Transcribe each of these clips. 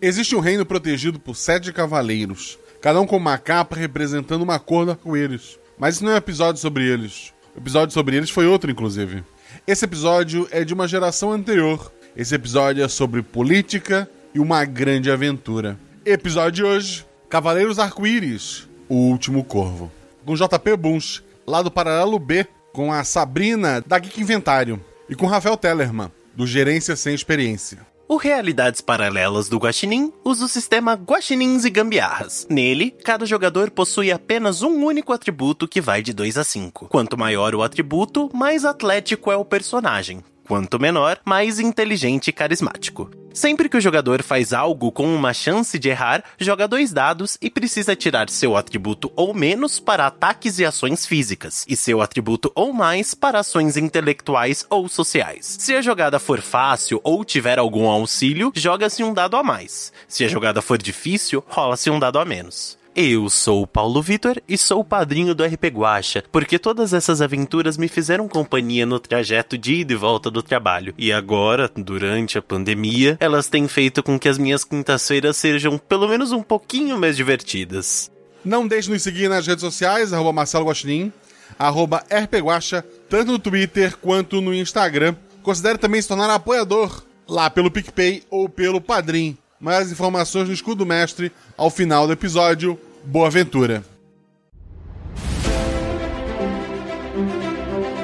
Existe um reino protegido por sete cavaleiros, cada um com uma capa representando uma cor do arco-íris. Mas isso não é um episódio sobre eles. O episódio sobre eles foi outro, inclusive. Esse episódio é de uma geração anterior. Esse episódio é sobre política e uma grande aventura. Episódio de hoje: Cavaleiros Arco-Íris, o último corvo. Com JP Bunch, lá do Paralelo B, com a Sabrina da Geek Inventário e com Rafael Tellerman, do Gerência Sem Experiência. O Realidades Paralelas do Guaxinim usa o sistema Guaxinins e Gambiarras. Nele, cada jogador possui apenas um único atributo que vai de 2 a 5. Quanto maior o atributo, mais atlético é o personagem. Quanto menor, mais inteligente e carismático. Sempre que o jogador faz algo com uma chance de errar, joga dois dados e precisa tirar seu atributo ou menos para ataques e ações físicas, e seu atributo ou mais para ações intelectuais ou sociais. Se a jogada for fácil ou tiver algum auxílio, joga-se um dado a mais. Se a jogada for difícil, rola-se um dado a menos. Eu sou o Paulo Vitor e sou o padrinho do RP Guacha, porque todas essas aventuras me fizeram companhia no trajeto de ida e volta do trabalho. E agora, durante a pandemia, elas têm feito com que as minhas quintas-feiras sejam pelo menos um pouquinho mais divertidas. Não deixe de nos seguir nas redes sociais, arroba Marcelo Guaxinim, arroba RPGuacha, tanto no Twitter quanto no Instagram. Considere também se tornar apoiador lá pelo PicPay ou pelo Padrim. Mais informações no Escudo Mestre ao final do episódio. Boa aventura!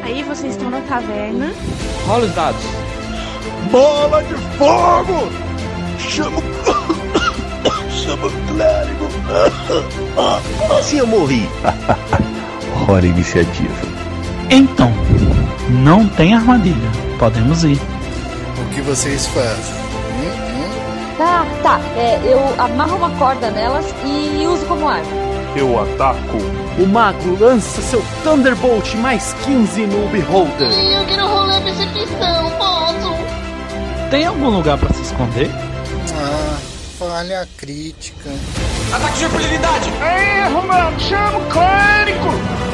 Aí vocês estão na taverna. Rola os dados. Bola de fogo! Chama. Chama o clérigo! Se eu morri. Hora iniciativa. Então, não tem armadilha. Podemos ir. O que vocês fazem? Tá, tá. É, eu amarro uma corda nelas e uso como arma. Eu ataco. O mago lança seu Thunderbolt mais 15 no Beholder. Eu quero rolar percepção, posso? Tem algum lugar para se esconder? Ah, falha crítica. Ataque de impunidade! Erro, mano! Chama o clérigo!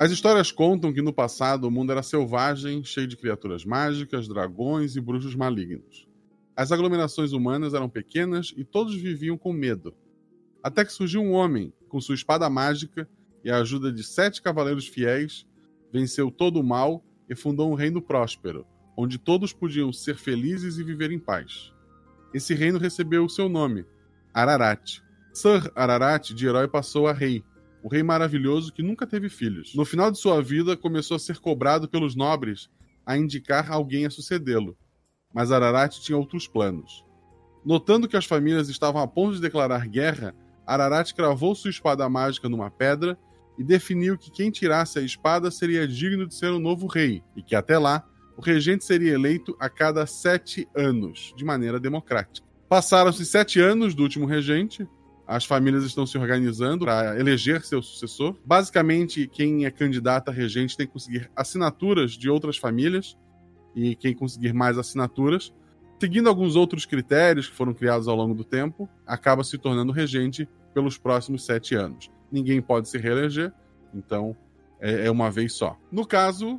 As histórias contam que no passado o mundo era selvagem, cheio de criaturas mágicas, dragões e bruxos malignos. As aglomerações humanas eram pequenas e todos viviam com medo. Até que surgiu um homem, com sua espada mágica e a ajuda de sete cavaleiros fiéis, venceu todo o mal e fundou um reino próspero, onde todos podiam ser felizes e viver em paz. Esse reino recebeu o seu nome, Ararat. Sir Ararat, de herói, passou a rei, o rei maravilhoso que nunca teve filhos. No final de sua vida, começou a ser cobrado pelos nobres a indicar alguém a sucedê-lo. Mas Ararat tinha outros planos. Notando que as famílias estavam a ponto de declarar guerra, Ararat cravou sua espada mágica numa pedra e definiu que quem tirasse a espada seria digno de ser o novo rei, e que até lá o regente seria eleito a cada sete anos, de maneira democrática. Passaram-se sete anos do último regente, as famílias estão se organizando para eleger seu sucessor. Basicamente, quem é candidato a regente tem que conseguir assinaturas de outras famílias, e quem conseguir mais assinaturas, seguindo alguns outros critérios que foram criados ao longo do tempo, acaba se tornando regente pelos próximos sete anos. Ninguém pode se reeleger, então é, é uma vez só. No caso,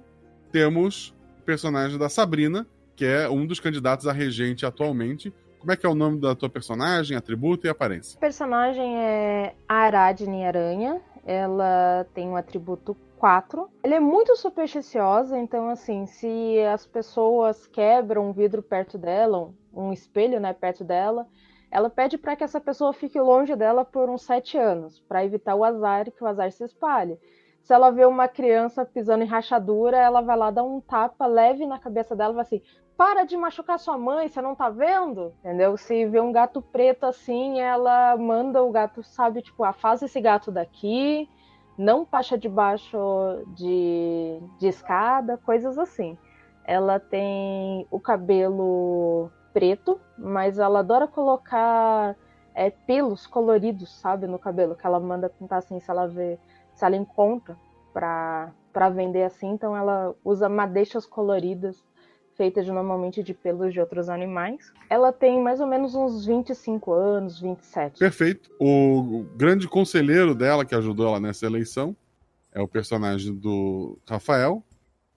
temos o personagem da Sabrina, que é um dos candidatos a regente atualmente, como é que é o nome da tua personagem, atributo e aparência? A personagem é Aradne Aranha. Ela tem um atributo 4. Ela é muito supersticiosa, então assim, se as pessoas quebram um vidro perto dela, um espelho, né, perto dela, ela pede para que essa pessoa fique longe dela por uns sete anos, para evitar o azar e que o azar se espalhe. Se ela vê uma criança pisando em rachadura, ela vai lá dar um tapa leve na cabeça dela e vai assim: para de machucar sua mãe, você não tá vendo? Entendeu? Se vê um gato preto assim, ela manda o gato, sabe, tipo, afasta esse gato daqui, não passa debaixo de, de escada, coisas assim. Ela tem o cabelo preto, mas ela adora colocar é, pelos coloridos, sabe, no cabelo, que ela manda pintar assim, se ela vê, se ela encontra pra, pra vender assim, então ela usa madeixas coloridas feitas normalmente de pelos de outros animais. Ela tem mais ou menos uns 25 anos, 27. Perfeito. O grande conselheiro dela, que ajudou ela nessa eleição, é o personagem do Rafael.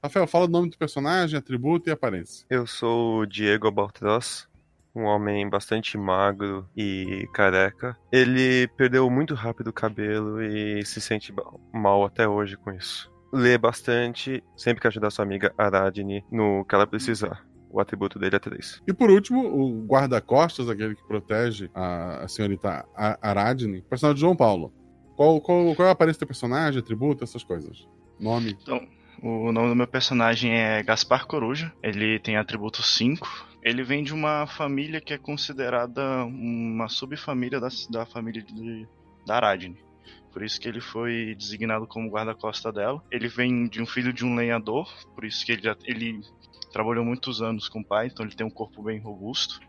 Rafael, fala o nome do personagem, atributo e aparência. Eu sou o Diego Baltros, um homem bastante magro e careca. Ele perdeu muito rápido o cabelo e se sente mal até hoje com isso. Lê bastante, sempre quer ajudar sua amiga Aradne no que ela precisar. O atributo dele é 3. E por último, o guarda-costas, aquele que protege a, a senhorita Aradne, personagem de João Paulo. Qual, qual, qual é a aparência do personagem, atributo, essas coisas? Nome? Então, o nome do meu personagem é Gaspar Coruja. Ele tem atributo 5. Ele vem de uma família que é considerada uma subfamília da, da família de, da Aradne. Por isso que ele foi designado como guarda-costa dela. Ele vem de um filho de um lenhador, por isso que ele, já, ele trabalhou muitos anos com o pai, então ele tem um corpo bem robusto.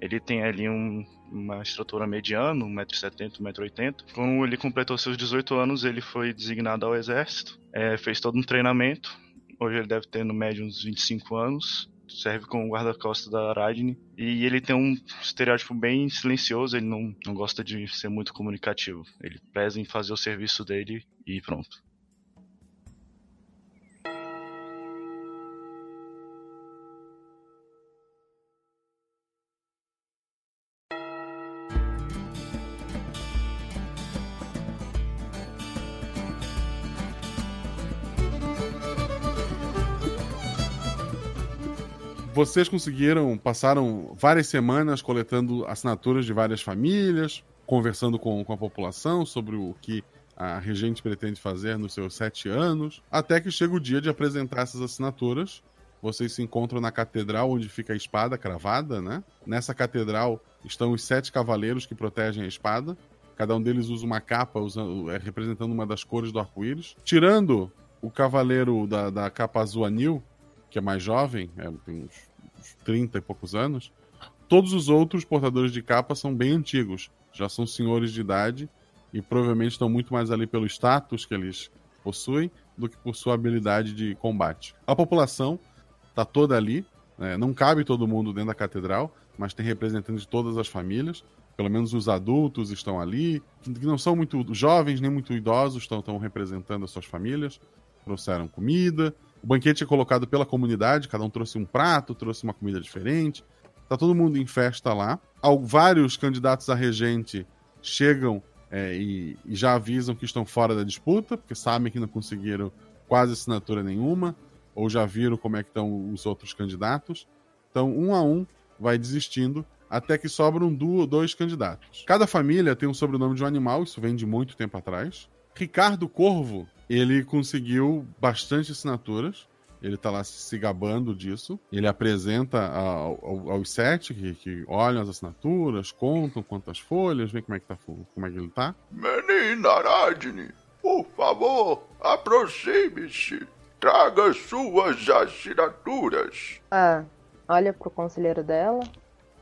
Ele tem ali um, uma estrutura mediana, 1,70m, 1,80m. Quando ele completou seus 18 anos, ele foi designado ao exército, é, fez todo um treinamento. Hoje ele deve ter no médio uns 25 anos serve como guarda-costas da Aradne. E ele tem um estereótipo bem silencioso, ele não, não gosta de ser muito comunicativo. Ele pesa em fazer o serviço dele e pronto. Vocês conseguiram, passaram várias semanas coletando assinaturas de várias famílias, conversando com, com a população sobre o que a regente pretende fazer nos seus sete anos, até que chega o dia de apresentar essas assinaturas. Vocês se encontram na catedral onde fica a espada cravada, né? Nessa catedral estão os sete cavaleiros que protegem a espada. Cada um deles usa uma capa usando, é, representando uma das cores do arco-íris. Tirando o cavaleiro da, da capa azul anil, que é mais jovem, é, tem uns, uns 30 e poucos anos, todos os outros portadores de capa são bem antigos, já são senhores de idade e provavelmente estão muito mais ali pelo status que eles possuem do que por sua habilidade de combate. A população está toda ali, né? não cabe todo mundo dentro da catedral, mas tem representantes de todas as famílias. Pelo menos os adultos estão ali, que não são muito jovens nem muito idosos, estão representando as suas famílias. Trouxeram comida, o banquete é colocado pela comunidade, cada um trouxe um prato, trouxe uma comida diferente. Tá todo mundo em festa lá. Vários candidatos a regente chegam é, e, e, já avisam que estão fora da disputa, porque sabem que não conseguiram quase assinatura nenhuma, ou já viram como é que estão os outros candidatos. Então, um a um, vai desistindo até que sobram dois candidatos. Cada família tem um sobrenome de um animal, isso vem de muito tempo atrás. Ricardo Corvo ele conseguiu bastante assinaturas. Ele tá lá se gabando disso. Ele apresenta ao, ao, aos sete que, que, olham as assinaturas, contam quantas folhas, vê como é que, tá, como é que ele tá. Menina Aradne, por favor, aproxime-se. Traga suas assinaturas. Ah, olha pro conselheiro dela.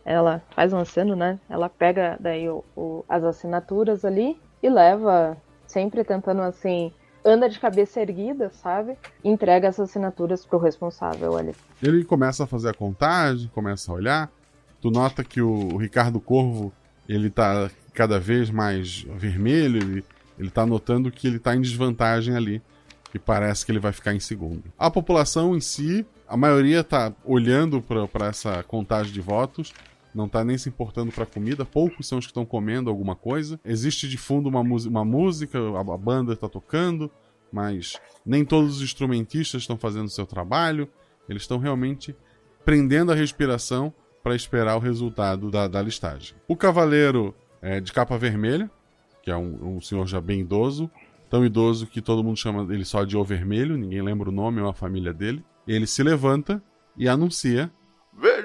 Ela faz um aceno, né? Ela pega daí o, o, as assinaturas ali e leva, sempre tentando assim anda de cabeça erguida, sabe? Entrega as assinaturas pro responsável ali. Ele começa a fazer a contagem, começa a olhar. Tu nota que o Ricardo Corvo, ele tá cada vez mais vermelho, ele, ele tá notando que ele tá em desvantagem ali. E parece que ele vai ficar em segundo. A população em si, a maioria tá olhando para essa contagem de votos não tá nem se importando para comida, poucos são os que estão comendo alguma coisa. Existe de fundo uma, uma música, a, a banda está tocando, mas nem todos os instrumentistas estão fazendo o seu trabalho. Eles estão realmente prendendo a respiração para esperar o resultado da, da listagem. O cavaleiro é, de capa vermelha, que é um, um, senhor já bem idoso, tão idoso que todo mundo chama ele só de O Vermelho, ninguém lembra o nome ou a família dele. Ele se levanta e anuncia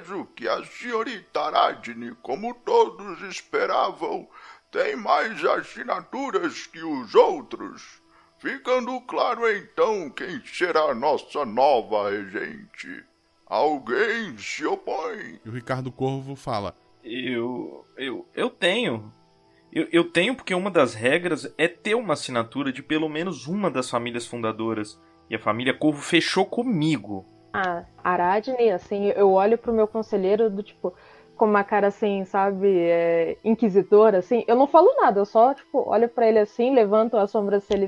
Vejo que a senhorita Aradne, como todos esperavam, tem mais assinaturas que os outros. Ficando claro então quem será nossa nova regente. Alguém se opõe. E o Ricardo Corvo fala: Eu. Eu. Eu tenho. Eu, eu tenho porque uma das regras é ter uma assinatura de pelo menos uma das famílias fundadoras. E a família Corvo fechou comigo. Ah, Aradne, assim, eu olho pro meu conselheiro do tipo, com uma cara assim, sabe, é, inquisitora, assim. Eu não falo nada, eu só, tipo, olho para ele assim, levanto a sobrancelha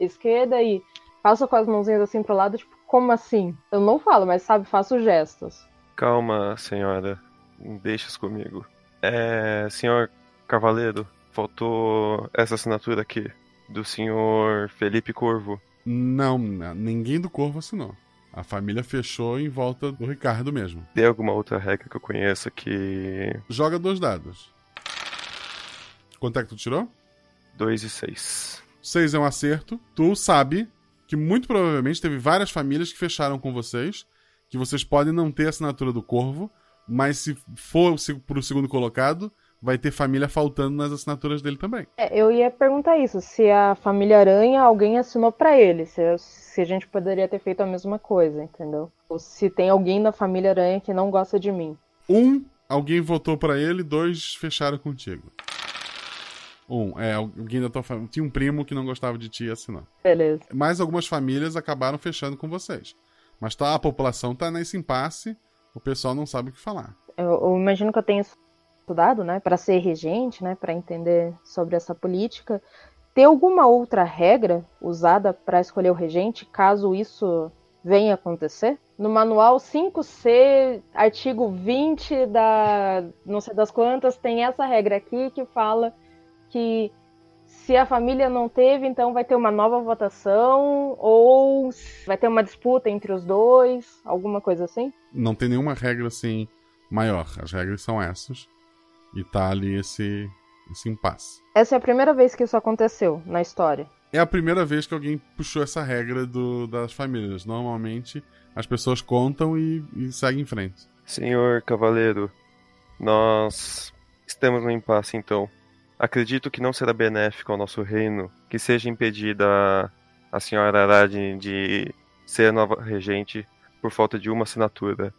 esquerda e passo com as mãozinhas assim pro lado, tipo, como assim? Eu não falo, mas sabe, faço gestos. Calma, senhora. Deixa comigo. É. Senhor Cavaleiro, faltou essa assinatura aqui. Do senhor Felipe Corvo. Não, ninguém do Corvo assinou. A família fechou em volta do Ricardo mesmo. Tem alguma outra regra que eu conheça que. Joga dois dados. Quanto é que tu tirou? Dois e seis. Seis é um acerto. Tu sabe que muito provavelmente teve várias famílias que fecharam com vocês, que vocês podem não ter a assinatura do Corvo, mas se for pro segundo colocado, vai ter família faltando nas assinaturas dele também. É, eu ia perguntar isso, se a família Aranha alguém assinou para ele, se, se, a gente poderia ter feito a mesma coisa, entendeu? Ou se tem alguém da família Aranha que não gosta de mim. Um, alguém votou para ele, dois fecharam contigo. Um, é, alguém da tua família. Tinha um primo que não gostava de ti e assinou. Beleza. Mas algumas famílias acabaram fechando com vocês. Mas tá, a população tá nesse impasse, o pessoal não sabe o que falar. Eu, eu imagino que eu tenho estudado, né, para ser regente, né, para entender sobre essa política. Tem alguma outra regra usada para escolher o regente, caso isso venha acontecer? No manual 5C, artigo 20 da não sei das quantas, tem essa regra aqui que fala que se a família não teve, então vai ter uma nova votação ou vai ter uma disputa entre os dois, alguma coisa assim? Não tem nenhuma regra assim maior. As regras são essas. E tá ali esse, esse impasse. Essa é a primeira vez que isso aconteceu na história. É a primeira vez que alguém puxou essa regra do, das famílias. Normalmente as pessoas contam e, e seguem em frente. Senhor Cavaleiro, nós estamos no impasse então. Acredito que não será benéfico ao nosso reino que seja impedida a senhora Aradine de ser a nova regente por falta de uma assinatura,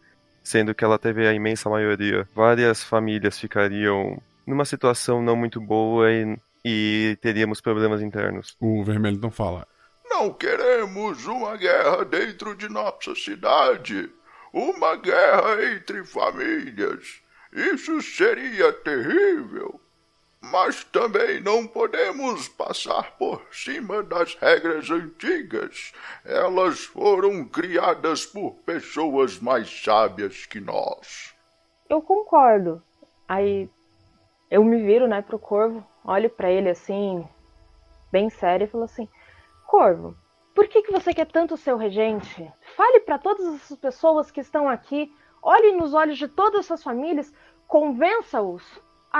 sendo que ela teve a imensa maioria. Várias famílias ficariam numa situação não muito boa e, e teríamos problemas internos. O vermelho não fala. Não queremos uma guerra dentro de nossa cidade. Uma guerra entre famílias. Isso seria terrível. Mas também não podemos passar por cima das regras antigas. Elas foram criadas por pessoas mais sábias que nós. Eu concordo. Aí eu me viro, né, pro Corvo, olho para ele assim, bem sério, e falo assim: Corvo, por que, que você quer tanto o regente? Fale para todas essas pessoas que estão aqui, olhe nos olhos de todas essas famílias, convença-os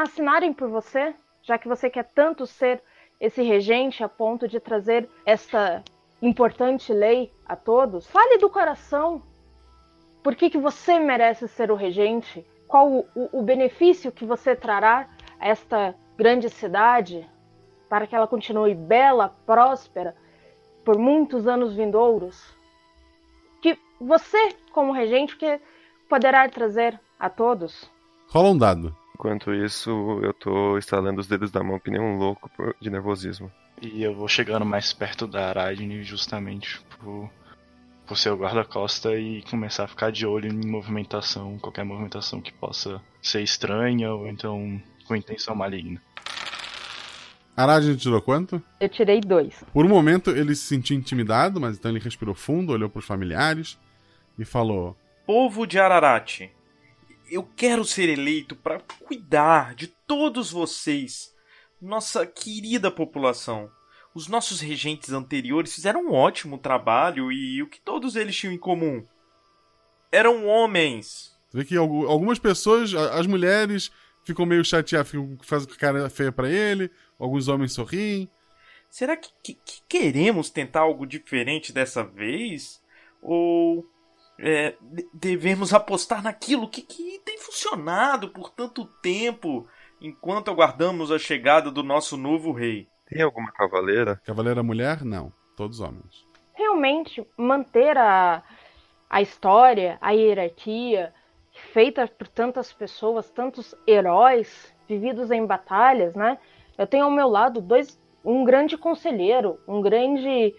assinarem por você, já que você quer tanto ser esse regente a ponto de trazer esta importante lei a todos? Fale do coração. Por que, que você merece ser o regente? Qual o, o, o benefício que você trará a esta grande cidade para que ela continue bela, próspera por muitos anos vindouros? Que você, como regente, que poderá trazer a todos? Rola um dado. Enquanto isso, eu tô estalando os dedos da mão que nem um louco de nervosismo. E eu vou chegando mais perto da Aradne justamente por, por ser o guarda-costa e começar a ficar de olho em movimentação, qualquer movimentação que possa ser estranha ou então com intenção maligna. Aradne tirou quanto? Eu tirei dois. Por um momento ele se sentiu intimidado, mas então ele respirou fundo, olhou para os familiares e falou: Povo de Ararat, eu quero ser eleito para cuidar de todos vocês, nossa querida população. Os nossos regentes anteriores fizeram um ótimo trabalho e o que todos eles tinham em comum? Eram homens. Você vê que algumas pessoas, as mulheres, ficam meio chateadas, ficam, fazem cara feia para ele, alguns homens sorriem. Será que, que, que queremos tentar algo diferente dessa vez? Ou é, devemos apostar naquilo que, que tem funcionado por tanto tempo enquanto aguardamos a chegada do nosso novo rei. Tem alguma cavaleira? Cavaleira mulher? Não. Todos homens. Realmente, manter a, a história, a hierarquia feita por tantas pessoas, tantos heróis vividos em batalhas, né? Eu tenho ao meu lado dois, um grande conselheiro, um grande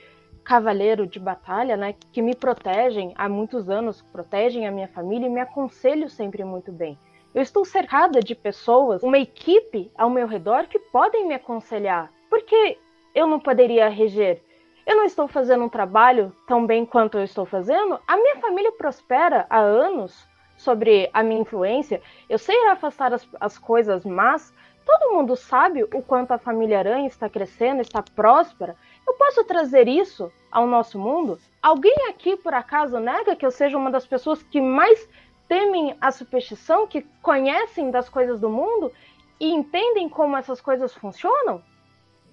cavaleiro de batalha, né, que me protegem há muitos anos, protegem a minha família e me aconselham sempre muito bem. Eu estou cercada de pessoas, uma equipe ao meu redor que podem me aconselhar. Por que eu não poderia reger? Eu não estou fazendo um trabalho tão bem quanto eu estou fazendo? A minha família prospera há anos sobre a minha influência. Eu sei afastar as, as coisas mas Todo mundo sabe o quanto a família Aranha está crescendo, está próspera. Eu posso trazer isso ao nosso mundo? Alguém aqui, por acaso, nega que eu seja uma das pessoas que mais temem a superstição, que conhecem das coisas do mundo e entendem como essas coisas funcionam?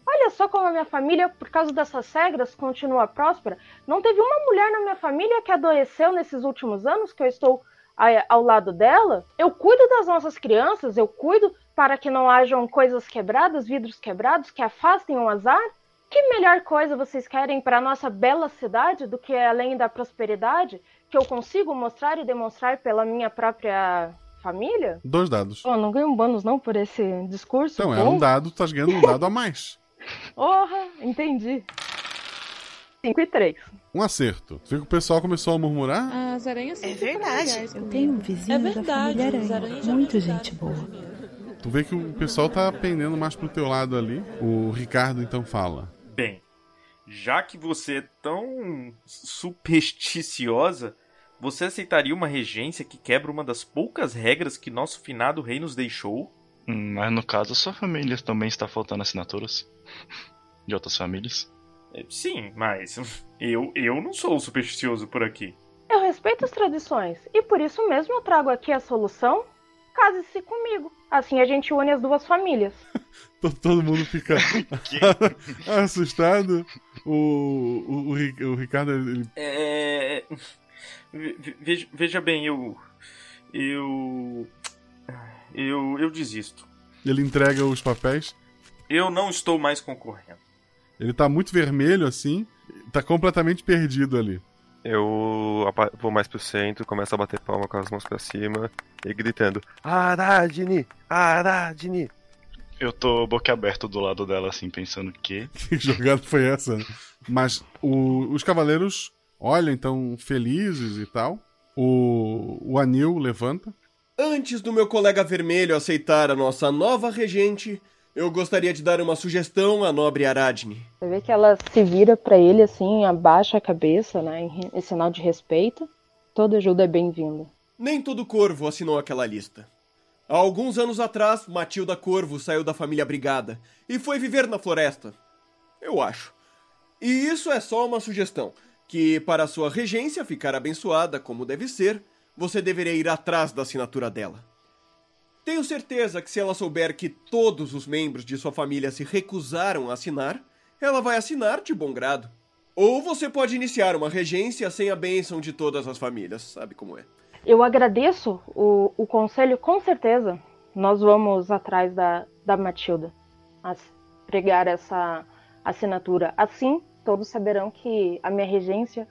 Olha só como a minha família, por causa dessas regras, continua próspera. Não teve uma mulher na minha família que adoeceu nesses últimos anos que eu estou ao lado dela. Eu cuido das nossas crianças, eu cuido para que não hajam coisas quebradas, vidros quebrados que afastem o azar. Que melhor coisa vocês querem para a nossa bela cidade do que além da prosperidade que eu consigo mostrar e demonstrar pela minha própria família? Dois dados. Oh, não ganho um bônus não por esse discurso? Então, é um dado, tu tá ganhando um dado a mais. Porra, entendi. 5 e 3. Um acerto. Você vê que o pessoal começou a murmurar? As aranhas É verdade. Eu tenho um vizinho É verdade, da família aranhas Aranha. Muito gente boa. Tu vê que o pessoal tá pendendo mais pro teu lado ali. O Ricardo então fala. Bem, já que você é tão supersticiosa, você aceitaria uma regência que quebra uma das poucas regras que nosso finado rei nos deixou? Hum, Mas no caso, sua família também está faltando assinaturas de outras famílias. É, Sim, mas eu, eu não sou supersticioso por aqui. Eu respeito as tradições e por isso mesmo eu trago aqui a solução. Case-se comigo. Assim a gente une as duas famílias. To- Todo mundo fica assustado. O, o, o, Ri- o Ricardo, ele É. ve- ve- Veja, veja bem, eu. Eu. Eu. Eu desisto. ele entrega os papéis. Eu não estou mais concorrendo. Ele tá muito vermelho assim. Tá completamente perdido ali. Eu vou mais pro centro, começo a bater palma com as mãos pra cima e gritando: Aradne! Aradne! Eu tô boquiaberto do lado dela, assim, pensando que. Que jogada foi essa? Mas o- os cavaleiros olham então felizes e tal. O, o anil levanta. Antes do meu colega vermelho aceitar a nossa nova regente, eu gostaria de dar uma sugestão à nobre Aradne. Você vê que ela se vira pra ele assim, abaixa a cabeça, né, em, em sinal de respeito. Toda ajuda é bem-vinda. Nem todo corvo assinou aquela lista. Há alguns anos atrás, Matilda Corvo saiu da família Brigada e foi viver na floresta. Eu acho. E isso é só uma sugestão, que para sua regência ficar abençoada como deve ser, você deveria ir atrás da assinatura dela. Tenho certeza que se ela souber que todos os membros de sua família se recusaram a assinar, ela vai assinar de bom grado. Ou você pode iniciar uma regência sem a bênção de todas as famílias, sabe como é. Eu agradeço o, o conselho, com certeza. Nós vamos atrás da, da Matilda a pregar essa assinatura. Assim, todos saberão que a minha regência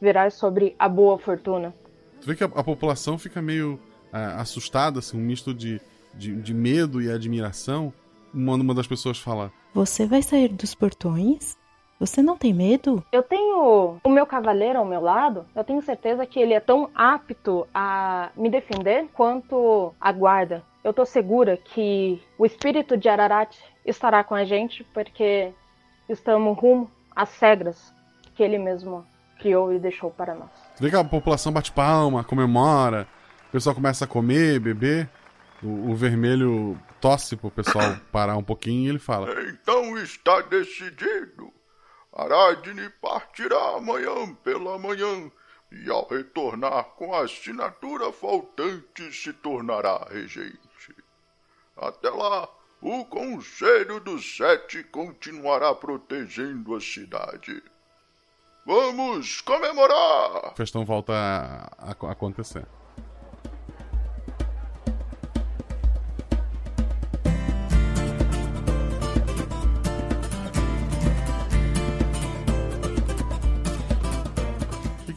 virá sobre a boa fortuna. Tu vê que a, a população fica meio ah, assustada, assim, um misto de, de, de medo e admiração. Uma, uma das pessoas fala: Você vai sair dos portões? Você não tem medo? Eu tenho o meu cavaleiro ao meu lado, eu tenho certeza que ele é tão apto a me defender quanto a guarda. Eu tô segura que o espírito de Ararat estará com a gente, porque estamos rumo às regras que ele mesmo criou e deixou para nós. Tu vê que a população bate palma, comemora, pessoal começa a comer, beber. O, o vermelho tosse pro pessoal parar um pouquinho e ele fala: Então está decidido. Aradne partirá amanhã pela manhã e ao retornar com a assinatura faltante se tornará regente. Até lá, o Conselho dos Sete continuará protegendo a cidade. Vamos comemorar! O festão volta a, a- a acontecer.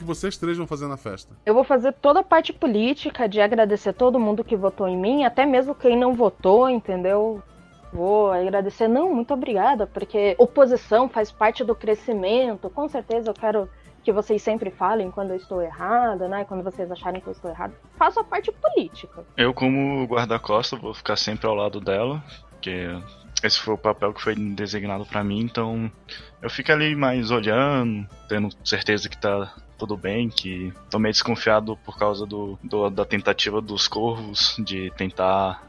Vocês três vão fazer na festa? Eu vou fazer toda a parte política de agradecer todo mundo que votou em mim, até mesmo quem não votou, entendeu? Vou agradecer, não, muito obrigada, porque oposição faz parte do crescimento. Com certeza eu quero que vocês sempre falem quando eu estou errada, né? Quando vocês acharem que eu estou errada. Faço a parte política. Eu, como guarda-costa, vou ficar sempre ao lado dela, porque esse foi o papel que foi designado para mim, então eu fico ali mais olhando, tendo certeza que tá tudo bem, que tô meio desconfiado por causa do, do da tentativa dos corvos de tentar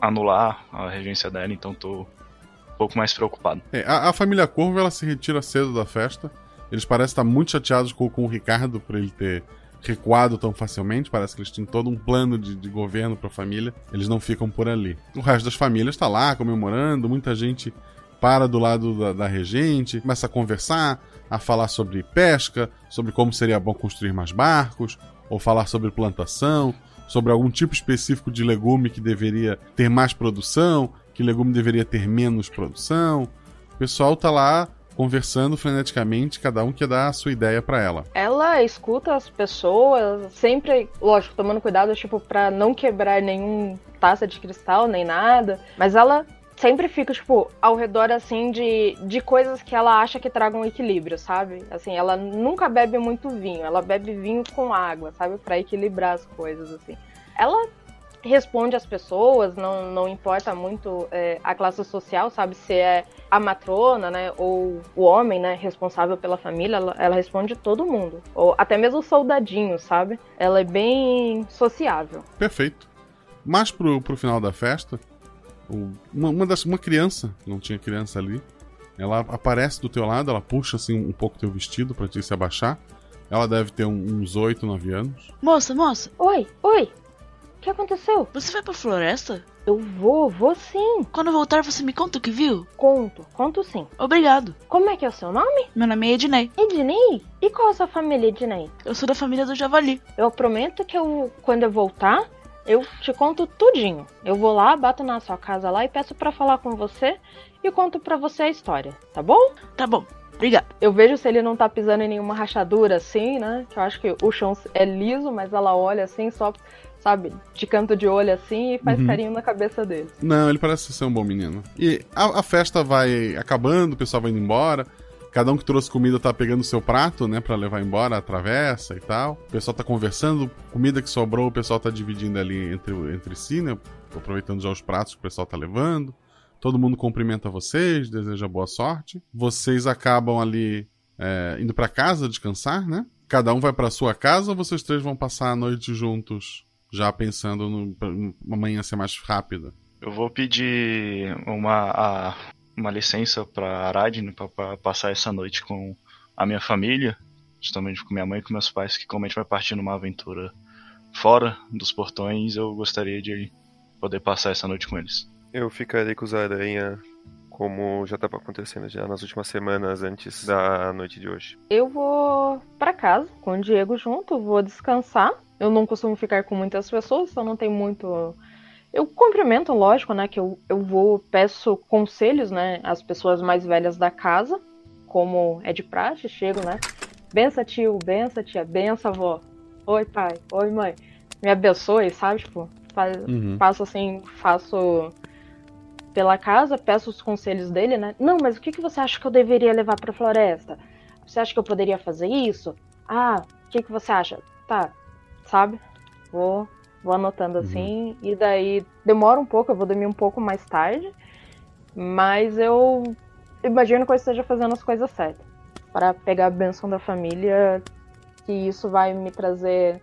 anular a regência dela, então tô um pouco mais preocupado. É, a, a, família Corvo ela se retira cedo da festa. Eles parecem estar muito chateados com, com o Ricardo por ele ter recuado tão facilmente. Parece que eles têm todo um plano de, de governo para a família. Eles não ficam por ali. O resto das famílias está lá comemorando. Muita gente para do lado da, da regente, começa a conversar, a falar sobre pesca, sobre como seria bom construir mais barcos, ou falar sobre plantação, sobre algum tipo específico de legume que deveria ter mais produção, que legume deveria ter menos produção. O pessoal tá lá conversando freneticamente, cada um quer dar a sua ideia para ela. Ela escuta as pessoas, sempre, lógico, tomando cuidado, tipo, para não quebrar nenhum taça de cristal nem nada, mas ela sempre fica, tipo, ao redor, assim, de, de coisas que ela acha que tragam equilíbrio, sabe? Assim, ela nunca bebe muito vinho, ela bebe vinho com água, sabe? para equilibrar as coisas, assim. Ela responde às pessoas, não, não importa muito é, a classe social, sabe? Se é a matrona, né? Ou o homem, né? Responsável pela família, ela, ela responde todo mundo. Ou até mesmo o soldadinho, sabe? Ela é bem sociável. Perfeito. Mas pro, pro final da festa, uma, uma, das, uma criança, não tinha criança ali, ela aparece do teu lado, ela puxa assim um pouco teu vestido para te se abaixar. Ela deve ter uns 8, 9 anos. Moça, moça. Oi, oi. O que aconteceu? Você vai pra floresta? Eu vou, vou sim. Quando voltar, você me conta o que viu? Conto, conto sim. Obrigado. Como é que é o seu nome? Meu nome é Ednei. Ednei? E qual é a sua família, Ednei? Eu sou da família do Javali. Eu prometo que eu, quando eu voltar, eu te conto tudinho. Eu vou lá, bato na sua casa lá e peço para falar com você e conto para você a história, tá bom? Tá bom. Obrigada. Eu vejo se ele não tá pisando em nenhuma rachadura assim, né? Que eu acho que o chão é liso, mas ela olha assim, só, sabe, de canto de olho assim e faz uhum. carinho na cabeça dele. Não, ele parece ser um bom menino. E a, a festa vai acabando, o pessoal vai indo embora. Cada um que trouxe comida tá pegando o seu prato, né, para levar embora a travessa e tal. O pessoal tá conversando, comida que sobrou, o pessoal tá dividindo ali entre, entre si, né, aproveitando já os pratos que o pessoal tá levando. Todo mundo cumprimenta vocês, deseja boa sorte. Vocês acabam ali é, indo para casa descansar, né? Cada um vai para sua casa ou vocês três vão passar a noite juntos, já pensando numa manhã ser mais rápida? Eu vou pedir uma a, uma licença para Aradne para passar essa noite com a minha família, justamente com minha mãe e com meus pais, que como a gente vai partir numa aventura fora dos portões, eu gostaria de poder passar essa noite com eles. Eu ficarei com os aranha como já estava acontecendo já nas últimas semanas antes da noite de hoje. Eu vou para casa com o Diego junto, vou descansar. Eu não costumo ficar com muitas pessoas, então não tem muito eu cumprimento, lógico, né? Que eu, eu vou, peço conselhos, né? Às pessoas mais velhas da casa, como é de praxe, chego, né? Bença tio, bença tia, bença avó. Oi pai, oi mãe. Me abençoe, sabe? Tipo, faz, uhum. faço assim, faço pela casa, peço os conselhos dele, né? Não, mas o que, que você acha que eu deveria levar pra floresta? Você acha que eu poderia fazer isso? Ah, o que, que você acha? Tá, sabe? Vou Vou anotando uhum. assim, e daí demora um pouco, eu vou dormir um pouco mais tarde, mas eu imagino que eu esteja fazendo as coisas certas. Para pegar a benção da família, que isso vai me trazer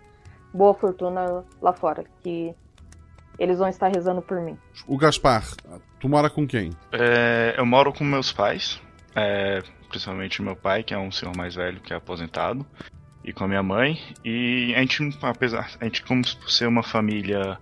boa fortuna lá fora, que eles vão estar rezando por mim. O Gaspar, tu mora com quem? É, eu moro com meus pais, é, principalmente meu pai, que é um senhor mais velho, que é aposentado e com a minha mãe. E a gente, apesar, a gente como ser uma família,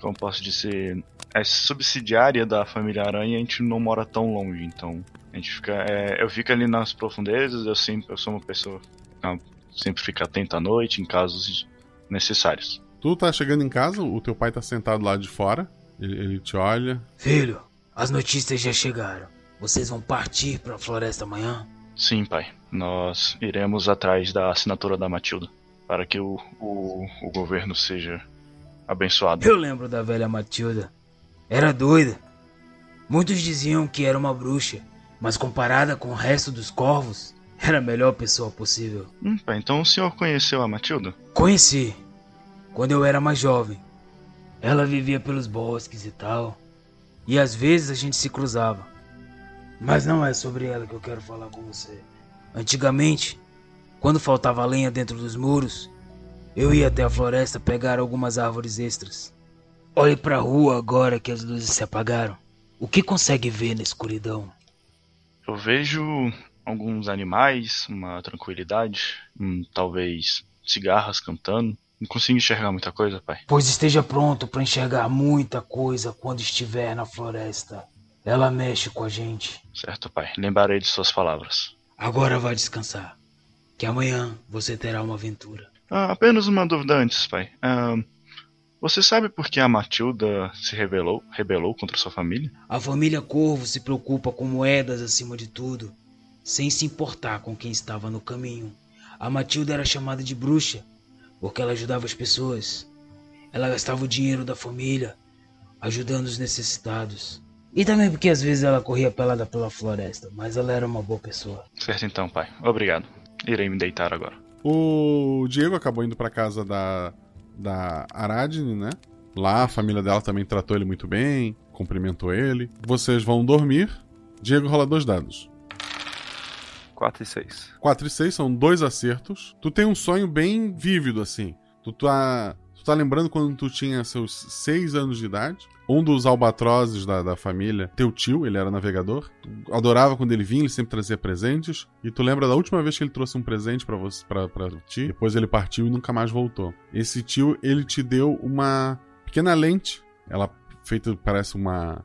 como posso dizer, é subsidiária da família Aranha, a gente não mora tão longe, então a gente fica, é, eu fico ali nas profundezas, eu sempre, eu sou uma pessoa que sempre fica atenta à noite em casos necessários. Tu tá chegando em casa, o teu pai tá sentado lá de fora, ele, ele te olha. Filho, as notícias já chegaram. Vocês vão partir para a floresta amanhã? Sim, pai. Nós iremos atrás da assinatura da Matilda para que o, o, o governo seja abençoado. Eu lembro da velha Matilda. Era doida. Muitos diziam que era uma bruxa, mas comparada com o resto dos corvos, era a melhor pessoa possível. Hum, pai, então o senhor conheceu a Matilda? Conheci. Quando eu era mais jovem. Ela vivia pelos bosques e tal. E às vezes a gente se cruzava. Mas não é sobre ela que eu quero falar com você. Antigamente, quando faltava lenha dentro dos muros, eu ia até a floresta pegar algumas árvores extras. Olhe para a rua agora que as luzes se apagaram. O que consegue ver na escuridão? Eu vejo alguns animais, uma tranquilidade, hum, talvez cigarras cantando. Não consigo enxergar muita coisa, pai. Pois esteja pronto para enxergar muita coisa quando estiver na floresta. Ela mexe com a gente. Certo, pai. Lembrarei de suas palavras. Agora vá descansar. Que amanhã você terá uma aventura. Ah, apenas uma dúvida antes, pai. Ah, você sabe por que a Matilda se rebelou, rebelou contra sua família? A família Corvo se preocupa com moedas acima de tudo, sem se importar com quem estava no caminho. A Matilda era chamada de bruxa porque ela ajudava as pessoas. Ela gastava o dinheiro da família ajudando os necessitados. E também porque às vezes ela corria pelada pela floresta, mas ela era uma boa pessoa. Certo então, pai. Obrigado. Irei me deitar agora. O Diego acabou indo para casa da da Aradne, né? Lá a família dela também tratou ele muito bem, cumprimentou ele. Vocês vão dormir. Diego rola dois dados. 4 e 6. 4 e 6 são dois acertos. Tu tem um sonho bem vívido, assim. Tu tá, tu tá lembrando quando tu tinha seus 6 anos de idade. Um dos albatrozes da, da família, teu tio, ele era navegador. Tu adorava quando ele vinha, ele sempre trazia presentes. E tu lembra da última vez que ele trouxe um presente para você, pra, pra ti? Depois ele partiu e nunca mais voltou. Esse tio, ele te deu uma pequena lente. Ela feita, parece uma,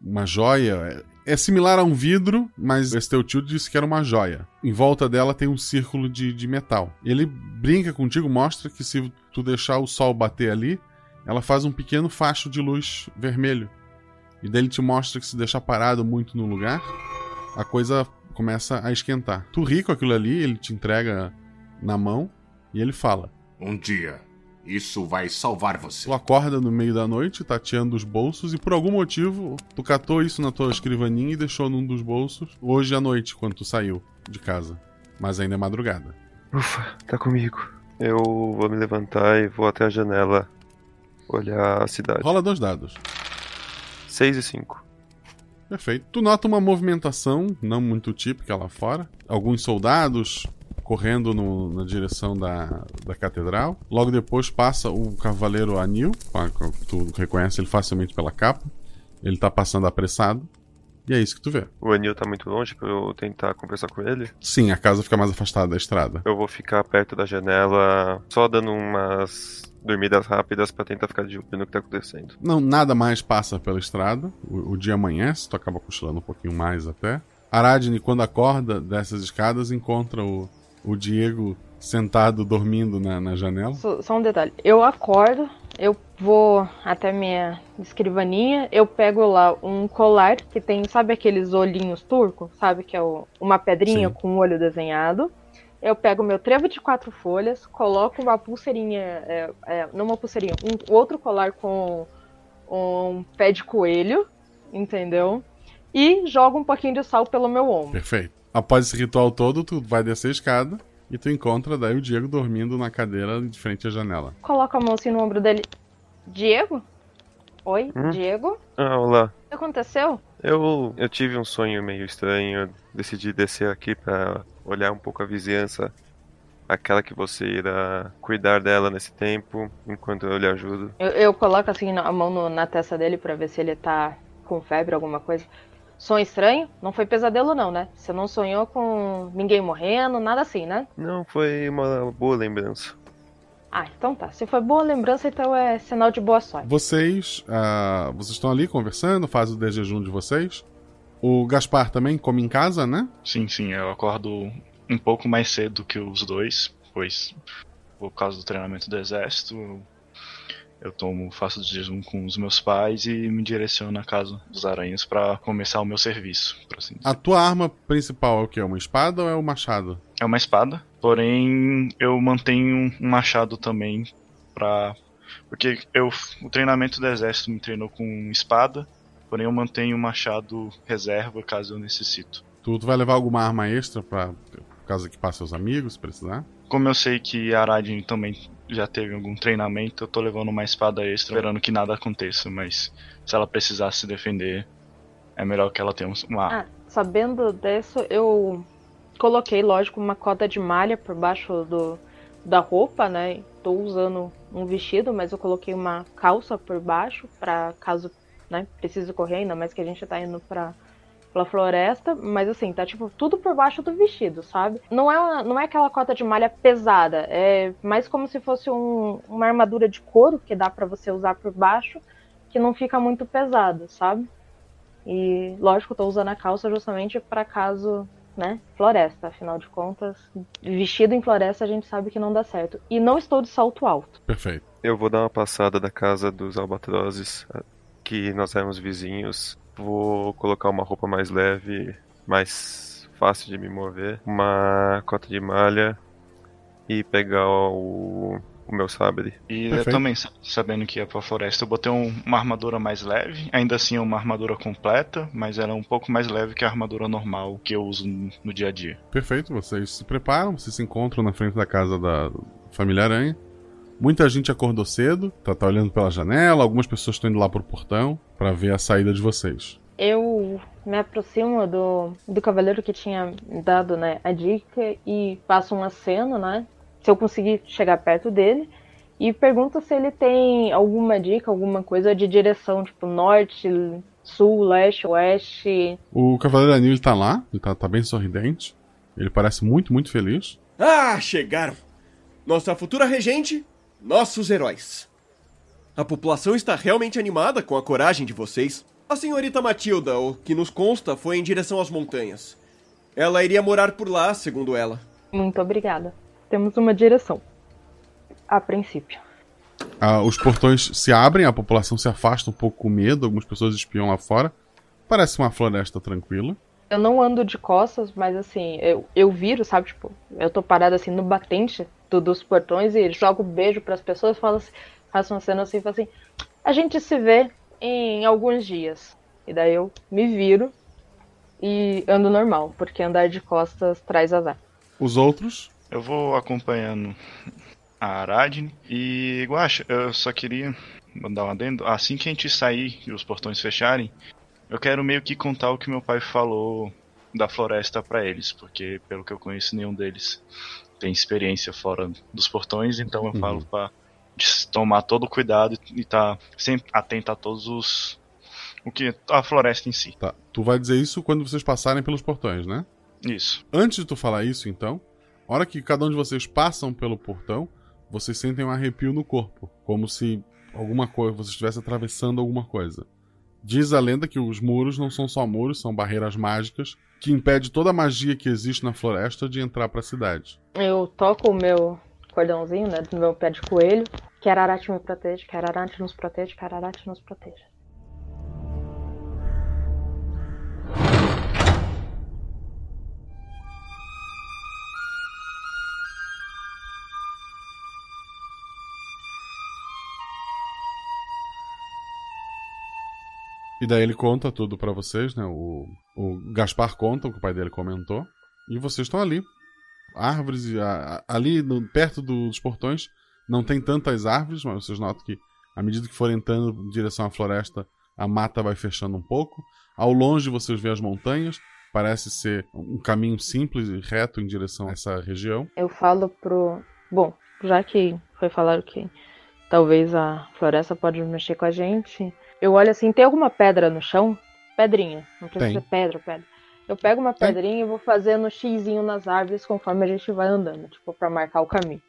uma joia é similar a um vidro, mas esse teu tio disse que era uma joia. Em volta dela tem um círculo de, de metal. Ele brinca contigo, mostra que se tu deixar o sol bater ali, ela faz um pequeno facho de luz vermelho. E daí ele te mostra que se deixar parado muito no lugar, a coisa começa a esquentar. Tu ri com aquilo ali, ele te entrega na mão e ele fala: Um dia isso vai salvar você. Tu acorda no meio da noite, tateando os bolsos, e por algum motivo, tu catou isso na tua escrivaninha e deixou num dos bolsos hoje à noite, quando tu saiu de casa. Mas ainda é madrugada. Ufa, tá comigo. Eu vou me levantar e vou até a janela olhar a cidade. Rola dois dados. 6 e 5. Perfeito. Tu nota uma movimentação não muito típica lá fora. Alguns soldados correndo no, na direção da, da catedral. Logo depois passa o cavaleiro Anil, tu reconhece ele facilmente pela capa. Ele tá passando apressado. E é isso que tu vê. O Anil tá muito longe pra eu tentar conversar com ele? Sim, a casa fica mais afastada da estrada. Eu vou ficar perto da janela, só dando umas dormidas rápidas para tentar ficar de olho no que tá acontecendo. Não, nada mais passa pela estrada. O, o dia amanhece, tu acaba cochilando um pouquinho mais até. Aradne, quando acorda dessas escadas, encontra o, o Diego sentado dormindo na, na janela. Só, só, um detalhe. Eu acordo, eu vou até minha escrivaninha, eu pego lá um colar que tem, sabe aqueles olhinhos turcos? Sabe que é o, uma pedrinha Sim. com um olho desenhado. Eu pego meu trevo de quatro folhas, coloco uma pulseirinha, é, é, não uma pulseirinha, um outro colar com um pé de coelho, entendeu? E jogo um pouquinho de sal pelo meu ombro. Perfeito. Após esse ritual todo, tu vai descer a escada e tu encontra daí o Diego dormindo na cadeira de frente à janela. Coloca a mão assim no ombro dele. Diego? Oi, hum? Diego? Ah, olá. O que aconteceu? Eu, eu tive um sonho meio estranho. Decidi descer aqui para olhar um pouco a vizinhança. Aquela que você irá cuidar dela nesse tempo, enquanto eu lhe ajudo. Eu, eu coloco assim a mão no, na testa dele para ver se ele tá com febre, alguma coisa. Sonho estranho? Não foi pesadelo, não, né? Você não sonhou com ninguém morrendo, nada assim, né? Não, foi uma boa lembrança. Ah, então tá. Se foi boa lembrança, então é sinal de boa sorte. Vocês, uh, vocês estão ali conversando, fazem o desjejum de vocês. O Gaspar também come em casa, né? Sim, sim. Eu acordo um pouco mais cedo que os dois, pois por causa do treinamento do exército, Eu tomo, faço jejum com os meus pais e me direciono na casa dos aranhas para começar o meu serviço. Assim a tua arma principal é o que? É uma espada ou é o um machado? É uma espada, porém eu mantenho um machado também para porque eu o treinamento do exército me treinou com espada, porém eu mantenho um machado reserva caso eu necessito. Tu, tu vai levar alguma arma extra para caso que passe os amigos, se precisar? Como eu sei que a Aradin também já teve algum treinamento, eu tô levando uma espada extra, esperando que nada aconteça, mas se ela precisar se defender, é melhor que ela tenha uma arma. Ah, sabendo disso, eu coloquei, lógico, uma cota de malha por baixo do, da roupa, né? Tô usando um vestido, mas eu coloquei uma calça por baixo para caso, né, precise correr, ainda mais que a gente tá indo pra pela floresta, mas assim, tá tipo tudo por baixo do vestido, sabe? Não é, não é aquela cota de malha pesada, é mais como se fosse um, uma armadura de couro que dá para você usar por baixo, que não fica muito pesado, sabe? E lógico, tô usando a calça justamente para caso, né, floresta, afinal de contas, vestido em floresta a gente sabe que não dá certo. E não estou de salto alto. Perfeito. Eu vou dar uma passada da casa dos albatrozes, que nós éramos vizinhos, Vou colocar uma roupa mais leve, mais fácil de me mover, uma cota de malha e pegar o, o meu sabre. E eu também, sabendo que ia pra floresta, eu botei um, uma armadura mais leve, ainda assim é uma armadura completa, mas ela é um pouco mais leve que a armadura normal que eu uso no, no dia a dia. Perfeito, vocês se preparam, vocês se encontram na frente da casa da família Aranha. Muita gente acordou cedo, tá, tá olhando pela janela, algumas pessoas estão indo lá pro portão para ver a saída de vocês. Eu me aproximo do, do cavaleiro que tinha dado né, a dica e faço um aceno, né? Se eu conseguir chegar perto dele. E pergunto se ele tem alguma dica, alguma coisa de direção, tipo norte, sul, leste, oeste. O Cavaleiro Anil tá lá, ele tá, tá bem sorridente. Ele parece muito, muito feliz. Ah, chegaram! Nossa futura regente nossos heróis. A população está realmente animada com a coragem de vocês. A senhorita Matilda, o que nos consta, foi em direção às montanhas. Ela iria morar por lá, segundo ela. Muito obrigada. Temos uma direção. A princípio. Ah, os portões se abrem, a população se afasta um pouco com medo, algumas pessoas espiam lá fora. Parece uma floresta tranquila. Eu não ando de costas, mas assim, eu, eu viro, sabe? Tipo, eu tô parada assim no batente do, dos portões e jogo beijo para as pessoas, falo assim, faço uma cena assim, falo assim, a gente se vê em alguns dias. E daí eu me viro e ando normal, porque andar de costas traz azar. Os outros? Eu vou acompanhando a Aradne e Guacha, eu só queria mandar um adendo. Assim que a gente sair e os portões fecharem, eu quero meio que contar o que meu pai falou da floresta para eles, porque pelo que eu conheço nenhum deles tem experiência fora dos portões, então eu uhum. falo para tomar todo o cuidado e estar tá sempre atento a todos os o que a floresta em si. Tá. Tu vai dizer isso quando vocês passarem pelos portões, né? Isso. Antes de tu falar isso, então, a hora que cada um de vocês passam pelo portão, vocês sentem um arrepio no corpo, como se alguma coisa você estivesse atravessando alguma coisa. Diz a lenda que os muros não são só muros, são barreiras mágicas que impedem toda a magia que existe na floresta de entrar para a cidade. Eu toco o meu cordãozinho, né, do meu pé de coelho. Que Ararate me protege, que Ararate nos protege, que Ararate nos protege. E daí ele conta tudo para vocês, né? O, o Gaspar conta o que o pai dele comentou. E vocês estão ali. Árvores, a, a, ali no, perto do, dos portões, não tem tantas árvores, mas vocês notam que à medida que forem entrando em direção à floresta, a mata vai fechando um pouco. Ao longe vocês veem as montanhas. Parece ser um caminho simples e reto em direção a essa região. Eu falo pro. Bom, já que foi falado que talvez a floresta pode mexer com a gente, eu olho assim, tem alguma pedra no chão? Pedrinha. Não precisa ser pedra, pedra. Eu pego uma pedrinha tem. e vou fazendo xizinho nas árvores conforme a gente vai andando, tipo, para marcar o caminho.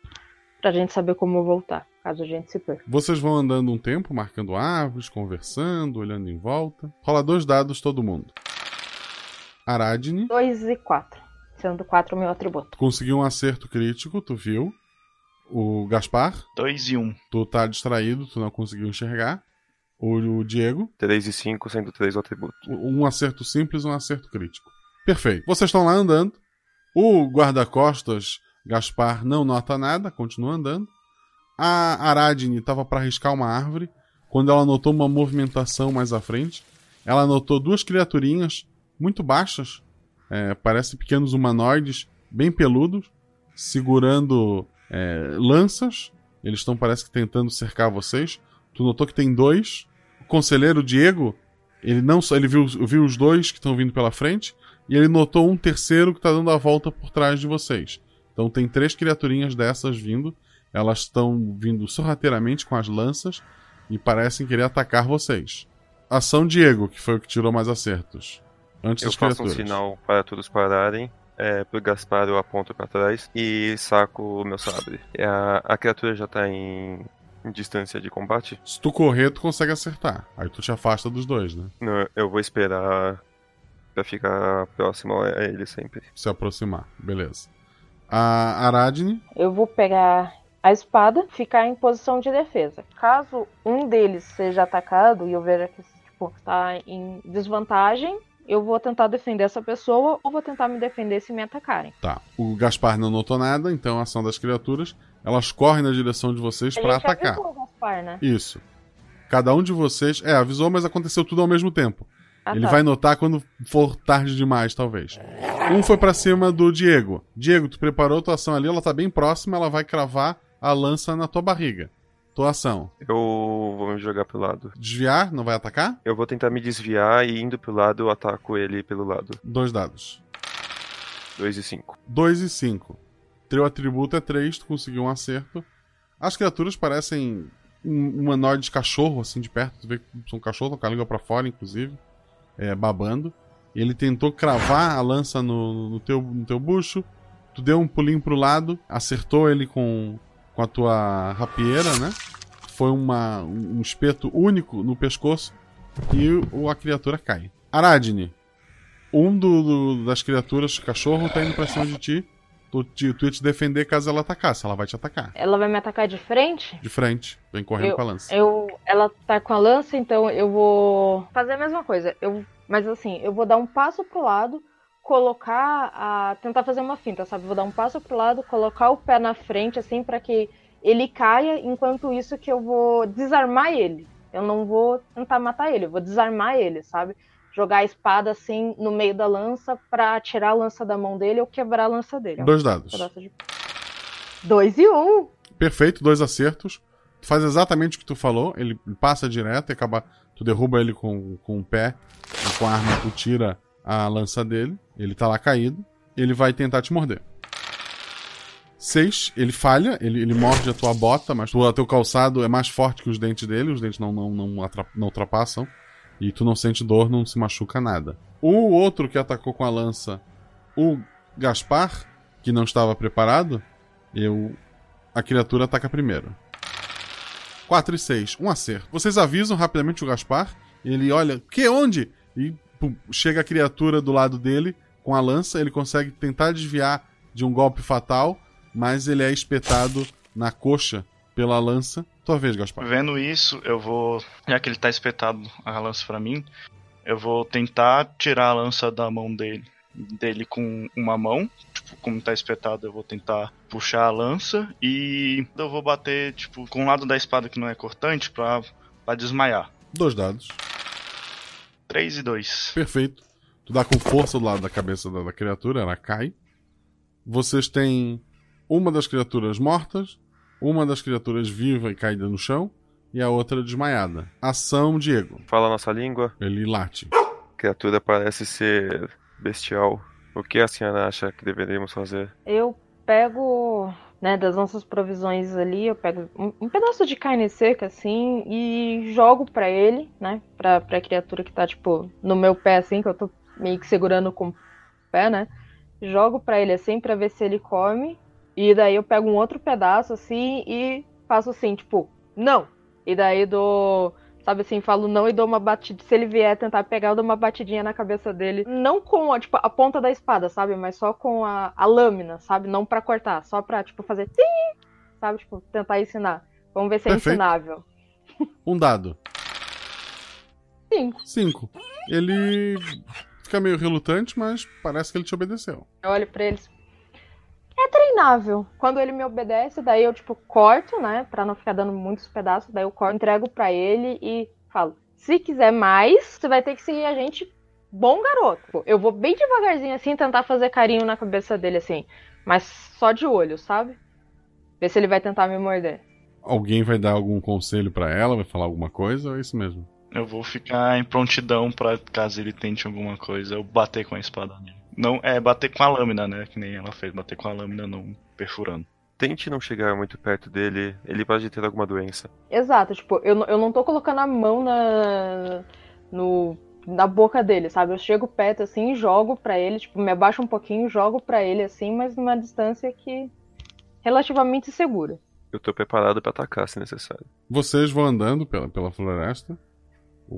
Pra gente saber como voltar, caso a gente se perca. Vocês vão andando um tempo, marcando árvores, conversando, olhando em volta. Rola dois dados todo mundo. Aradne. Dois e quatro. Sendo quatro o meu atributo. Conseguiu um acerto crítico, tu viu. O Gaspar? 2 e 1. Um. Tu tá distraído, tu não conseguiu enxergar. O, Diego? 3 e 5, sendo 3 o atributo. Um acerto simples um acerto crítico. Perfeito. Vocês estão lá andando. O guarda-costas, Gaspar, não nota nada, continua andando. A Aradne estava para arriscar uma árvore quando ela notou uma movimentação mais à frente. Ela notou duas criaturinhas muito baixas, é, parecem pequenos humanoides, bem peludos, segurando é, lanças. Eles estão, parece que, tentando cercar vocês. Tu notou que tem dois. Conselheiro Diego, ele não só ele viu, viu os dois que estão vindo pela frente e ele notou um terceiro que está dando a volta por trás de vocês. Então tem três criaturinhas dessas vindo. Elas estão vindo sorrateiramente com as lanças e parecem querer atacar vocês. Ação Diego, que foi o que tirou mais acertos. Antes eu das faço criaturas. um sinal para todos pararem. É, pro Gaspar eu aponto para trás e saco o meu sabre. A, a criatura já tá em, em, distância de combate? Se tu correr, tu consegue acertar. Aí tu te afasta dos dois, né? Não, eu vou esperar pra ficar próximo a ele sempre. Se aproximar, beleza. A Aradne? Eu vou pegar a espada, ficar em posição de defesa. Caso um deles seja atacado e eu veja que tipo, está em desvantagem, eu vou tentar defender essa pessoa ou vou tentar me defender se me atacarem. Tá. O Gaspar não notou nada, então a ação das criaturas, elas correm na direção de vocês para atacar. Avisou o Gaspar, né? Isso. Cada um de vocês, é, avisou, mas aconteceu tudo ao mesmo tempo. Ah, Ele tá. vai notar quando for tarde demais, talvez. Um foi para cima do Diego. Diego, tu preparou tua ação ali, ela tá bem próxima, ela vai cravar a lança na tua barriga. Tua ação. Eu vou me jogar pro lado. Desviar? Não vai atacar? Eu vou tentar me desviar e indo pro lado eu ataco ele pelo lado. Dois dados. 2 e 5. 2 e 5. Teu atributo é 3, tu conseguiu um acerto. As criaturas parecem um humanoide de cachorro, assim, de perto. Tu vê que são cachorros, com a língua pra fora, inclusive. É, babando. Ele tentou cravar a lança no, no, teu, no teu bucho. Tu deu um pulinho pro lado, acertou ele com, com a tua rapieira, né? Foi uma, um espeto único no pescoço e o, a criatura cai. Aradne, um do, do, das criaturas, cachorro, tá indo pra cima de ti. Tu, tu, tu ia te defender caso ela atacasse. Ela vai te atacar. Ela vai me atacar de frente? De frente. Vem correndo eu, com a lança. Eu, ela tá com a lança, então eu vou fazer a mesma coisa. Eu, mas assim, eu vou dar um passo pro lado, colocar a. tentar fazer uma finta, sabe? Vou dar um passo pro lado, colocar o pé na frente, assim, para que ele caia, enquanto isso que eu vou desarmar ele. Eu não vou tentar matar ele, eu vou desarmar ele, sabe? Jogar a espada assim no meio da lança pra tirar a lança da mão dele ou quebrar a lança dele. Dois dados. De... Dois e um. Perfeito, dois acertos. Tu faz exatamente o que tu falou, ele passa direto e acaba. Tu derruba ele com, com o pé, e com a arma tu tira a lança dele. Ele tá lá caído. Ele vai tentar te morder. 6, ele falha, ele, ele morde a tua bota, mas o teu calçado é mais forte que os dentes dele, os dentes não, não, não, não ultrapassam. E tu não sente dor, não se machuca nada. O outro que atacou com a lança, o Gaspar, que não estava preparado, eu. A criatura ataca primeiro. 4 e 6, um acerto. Vocês avisam rapidamente o Gaspar, ele olha, que onde? E pum, chega a criatura do lado dele com a lança, ele consegue tentar desviar de um golpe fatal, mas ele é espetado na coxa pela lança. Tua vez, Gaspar. Vendo isso, eu vou. Já que ele tá espetado a lança para mim, eu vou tentar tirar a lança da mão dele. Dele com uma mão. Tipo, como tá espetado, eu vou tentar puxar a lança. E eu vou bater, tipo, com o lado da espada que não é cortante pra, pra desmaiar. Dois dados. 3 e 2. Perfeito. Tu dá com força do lado da cabeça da, da criatura, ela cai. Vocês têm uma das criaturas mortas, uma das criaturas viva e caída no chão, e a outra desmaiada. Ação, Diego. Fala a nossa língua. Ele late. A criatura parece ser bestial. O que a senhora acha que deveríamos fazer? Eu pego, né, das nossas provisões ali, eu pego um, um pedaço de carne seca, assim, e jogo pra ele, né, pra, pra criatura que tá, tipo, no meu pé, assim, que eu tô meio que segurando com o pé, né, jogo pra ele, assim, pra ver se ele come, e daí eu pego um outro pedaço, assim, e faço assim, tipo, não. E daí dou, sabe assim, falo não e dou uma batida. Se ele vier tentar pegar, eu dou uma batidinha na cabeça dele. Não com a, tipo, a ponta da espada, sabe? Mas só com a, a lâmina, sabe? Não pra cortar, só pra, tipo, fazer sim, sabe? Tipo, tentar ensinar. Vamos ver se é Perfeito. ensinável. Um dado. Cinco. Cinco. Ele fica meio relutante, mas parece que ele te obedeceu. Eu olho pra eles. É treinável. Quando ele me obedece, daí eu, tipo, corto, né? Pra não ficar dando muitos pedaços. Daí eu corto, entrego pra ele e falo: se quiser mais, você vai ter que seguir a gente bom garoto. Eu vou bem devagarzinho assim, tentar fazer carinho na cabeça dele, assim. Mas só de olho, sabe? Ver se ele vai tentar me morder. Alguém vai dar algum conselho pra ela, vai falar alguma coisa, ou é isso mesmo? Eu vou ficar em prontidão pra caso ele tente alguma coisa, eu bater com a espada nele. Não, é bater com a lâmina, né? Que nem ela fez, bater com a lâmina não perfurando. Tente não chegar muito perto dele, ele pode ter alguma doença. Exato, tipo, eu, não- eu não tô colocando a mão na. no. na boca dele, sabe? Eu chego perto assim e jogo pra ele, tipo, me abaixo um pouquinho, jogo pra ele assim, mas numa distância que. relativamente segura. Eu tô preparado pra atacar se necessário. Vocês vão andando pela, pela floresta.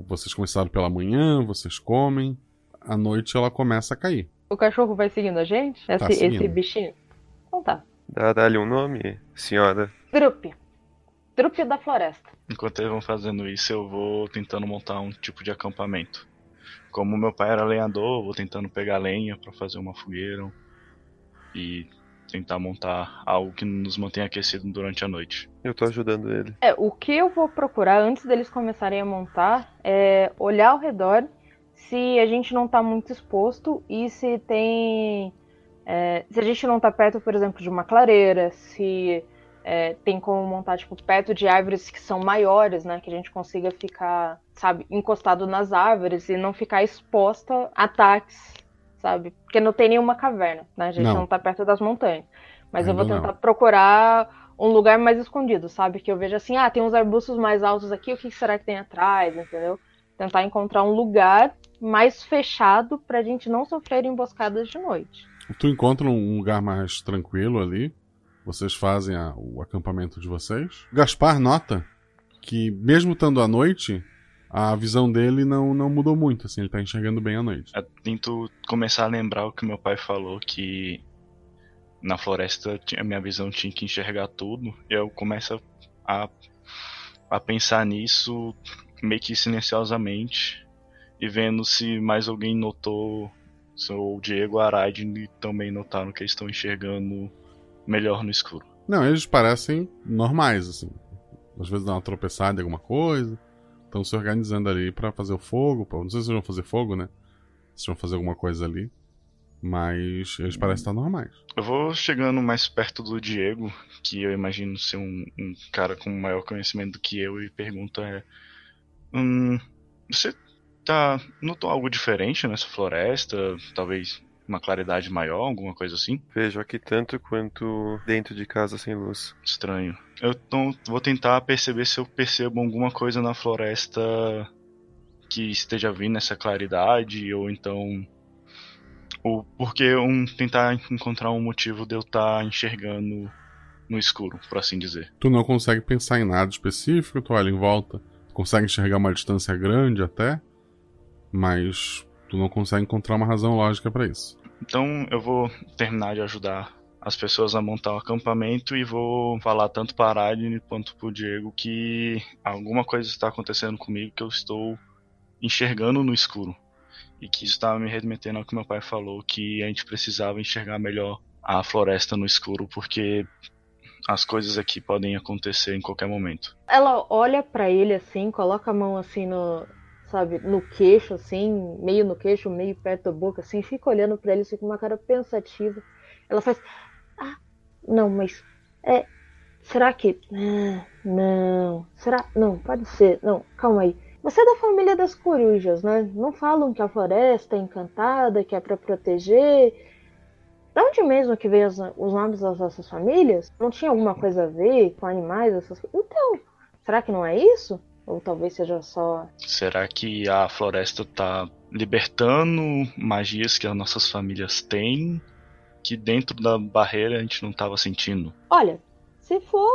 Vocês começaram pela manhã, vocês comem. À noite ela começa a cair. O cachorro vai seguindo a gente? Tá Esse, seguindo. esse bichinho? Então tá. Dá- Dá-lhe um nome, senhora. Drup. Drup da floresta. Enquanto eles vão fazendo isso, eu vou tentando montar um tipo de acampamento. Como meu pai era lenhador, eu vou tentando pegar lenha pra fazer uma fogueira e tentar montar algo que nos mantenha aquecido durante a noite. Eu tô ajudando ele. É, o que eu vou procurar antes deles começarem a montar é olhar ao redor se a gente não tá muito exposto e se tem. é, se a gente não tá perto, por exemplo, de uma clareira, se é, tem como montar, tipo, perto de árvores que são maiores, né? Que a gente consiga ficar, sabe, encostado nas árvores e não ficar exposta a ataques, sabe? Porque não tem nenhuma caverna, né? A gente Não. não, tá perto das montanhas. Mas eu Ainda vou tentar não. procurar um lugar mais escondido, sabe? Que eu veja assim, ah, tem uns arbustos mais altos aqui, o que será que tem atrás, entendeu? Tentar encontrar um lugar mais fechado pra gente não sofrer emboscadas de noite. Tu encontra um lugar mais tranquilo ali. Vocês fazem a- o acampamento de vocês. Gaspar nota que, mesmo estando à noite, a visão dele não, não mudou muito. Assim, ele tá enxergando bem à noite. Eu tento começar a lembrar o que meu pai falou, que na floresta a minha visão tinha que enxergar tudo. E eu começo a, a pensar nisso meio que silenciosamente e vendo se mais alguém notou, se o Diego Arade também notaram que eles estão enxergando melhor no escuro. Não, eles parecem normais, assim. Às vezes dá uma tropeçada em alguma coisa. Estão se organizando ali pra fazer o fogo. pra- Não sei se vão fazer fogo, né? Se vão fazer alguma coisa ali. Mas eles parecem estar normais. Eu vou chegando mais perto do Diego, que eu imagino ser um, um cara com maior conhecimento do que eu, e pergunto é. Hum, você tá. notou algo diferente nessa floresta? Talvez uma claridade maior, alguma coisa assim? Vejo aqui tanto quanto dentro de casa sem luz. Estranho. Eu então, vou tentar perceber se eu percebo alguma coisa na floresta que esteja vindo essa claridade, ou então. Ou porque um, tentar encontrar um motivo de eu estar enxergando no escuro, por assim dizer. Tu não consegue pensar em nada específico, tu olha em volta, tu consegue enxergar uma distância grande até, mas tu não consegue encontrar uma razão lógica pra isso. Então eu vou terminar de ajudar as pessoas a montar o acampamento e vou falar tanto para a Aline quanto para o Diego que alguma coisa está acontecendo comigo que eu estou enxergando no escuro. E que isso estava me remetendo ao que meu pai falou, que a gente precisava enxergar melhor a floresta no escuro, porque as coisas aqui podem acontecer em qualquer momento. Ela olha pra ele assim, coloca a mão assim no, sabe, no queixo assim, meio no queixo, meio perto da boca assim, fica olhando pra ele assim com uma cara pensativa. Ela faz: "Ah, não, mas é será que ah, não, será? Não, pode ser. Não, calma aí. Você é da família das corujas, né? Não falam que a floresta é encantada, que é pra proteger. Da onde mesmo que veio as- os nomes das nossas famílias? Não tinha alguma coisa a ver com animais? Essas... coisas? Então, será que não é isso? Ou talvez seja só. Será que a floresta está libertando magias que as nossas famílias têm, que dentro da barreira a gente não estava sentindo? Olha, se for.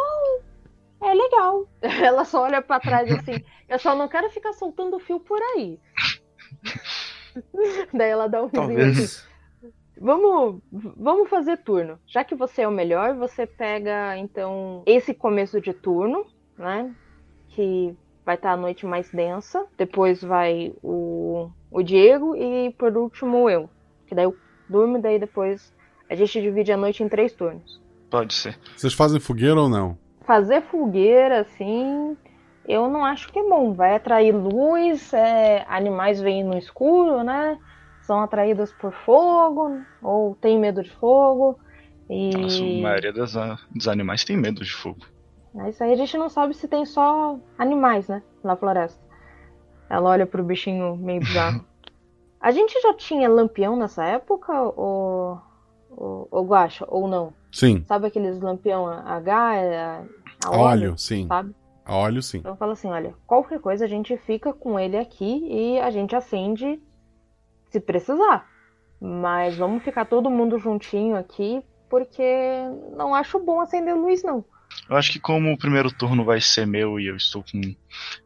É legal. Ela só olha pra trás assim. Eu só não quero ficar soltando fio por aí. Daí ela dá um risinho assim. Vamos, vamos fazer turno. Já que você é o melhor, você pega então esse começo de turno, né? Que vai estar a noite mais densa. Depois vai o, o Diego e por último eu. Que daí eu durmo e daí depois a gente divide a noite em três turnos. Pode ser. Vocês fazem fogueira ou não? Fazer fogueira, assim, eu não acho que é bom. Vai atrair luz, é, animais vêm no escuro, né? São atraídos por fogo, ou tem medo de fogo. E... Nossa, a maioria das, dos animais tem medo de fogo. Isso aí a gente não sabe se tem só animais, né? Na floresta. Ela olha pro bichinho meio bizarro. a gente já tinha lampião nessa época, ou, ou, ou guacha, ou não? Sim. Sabe aqueles lampião H, a, a óleo, óleo, sim. Sabe? A óleo, sim. Então fala assim, olha, qualquer coisa a gente fica com ele aqui e a gente acende se precisar. Mas vamos ficar todo mundo juntinho aqui, porque não acho bom acender luz, não. Eu acho que como o primeiro turno vai ser meu e eu estou com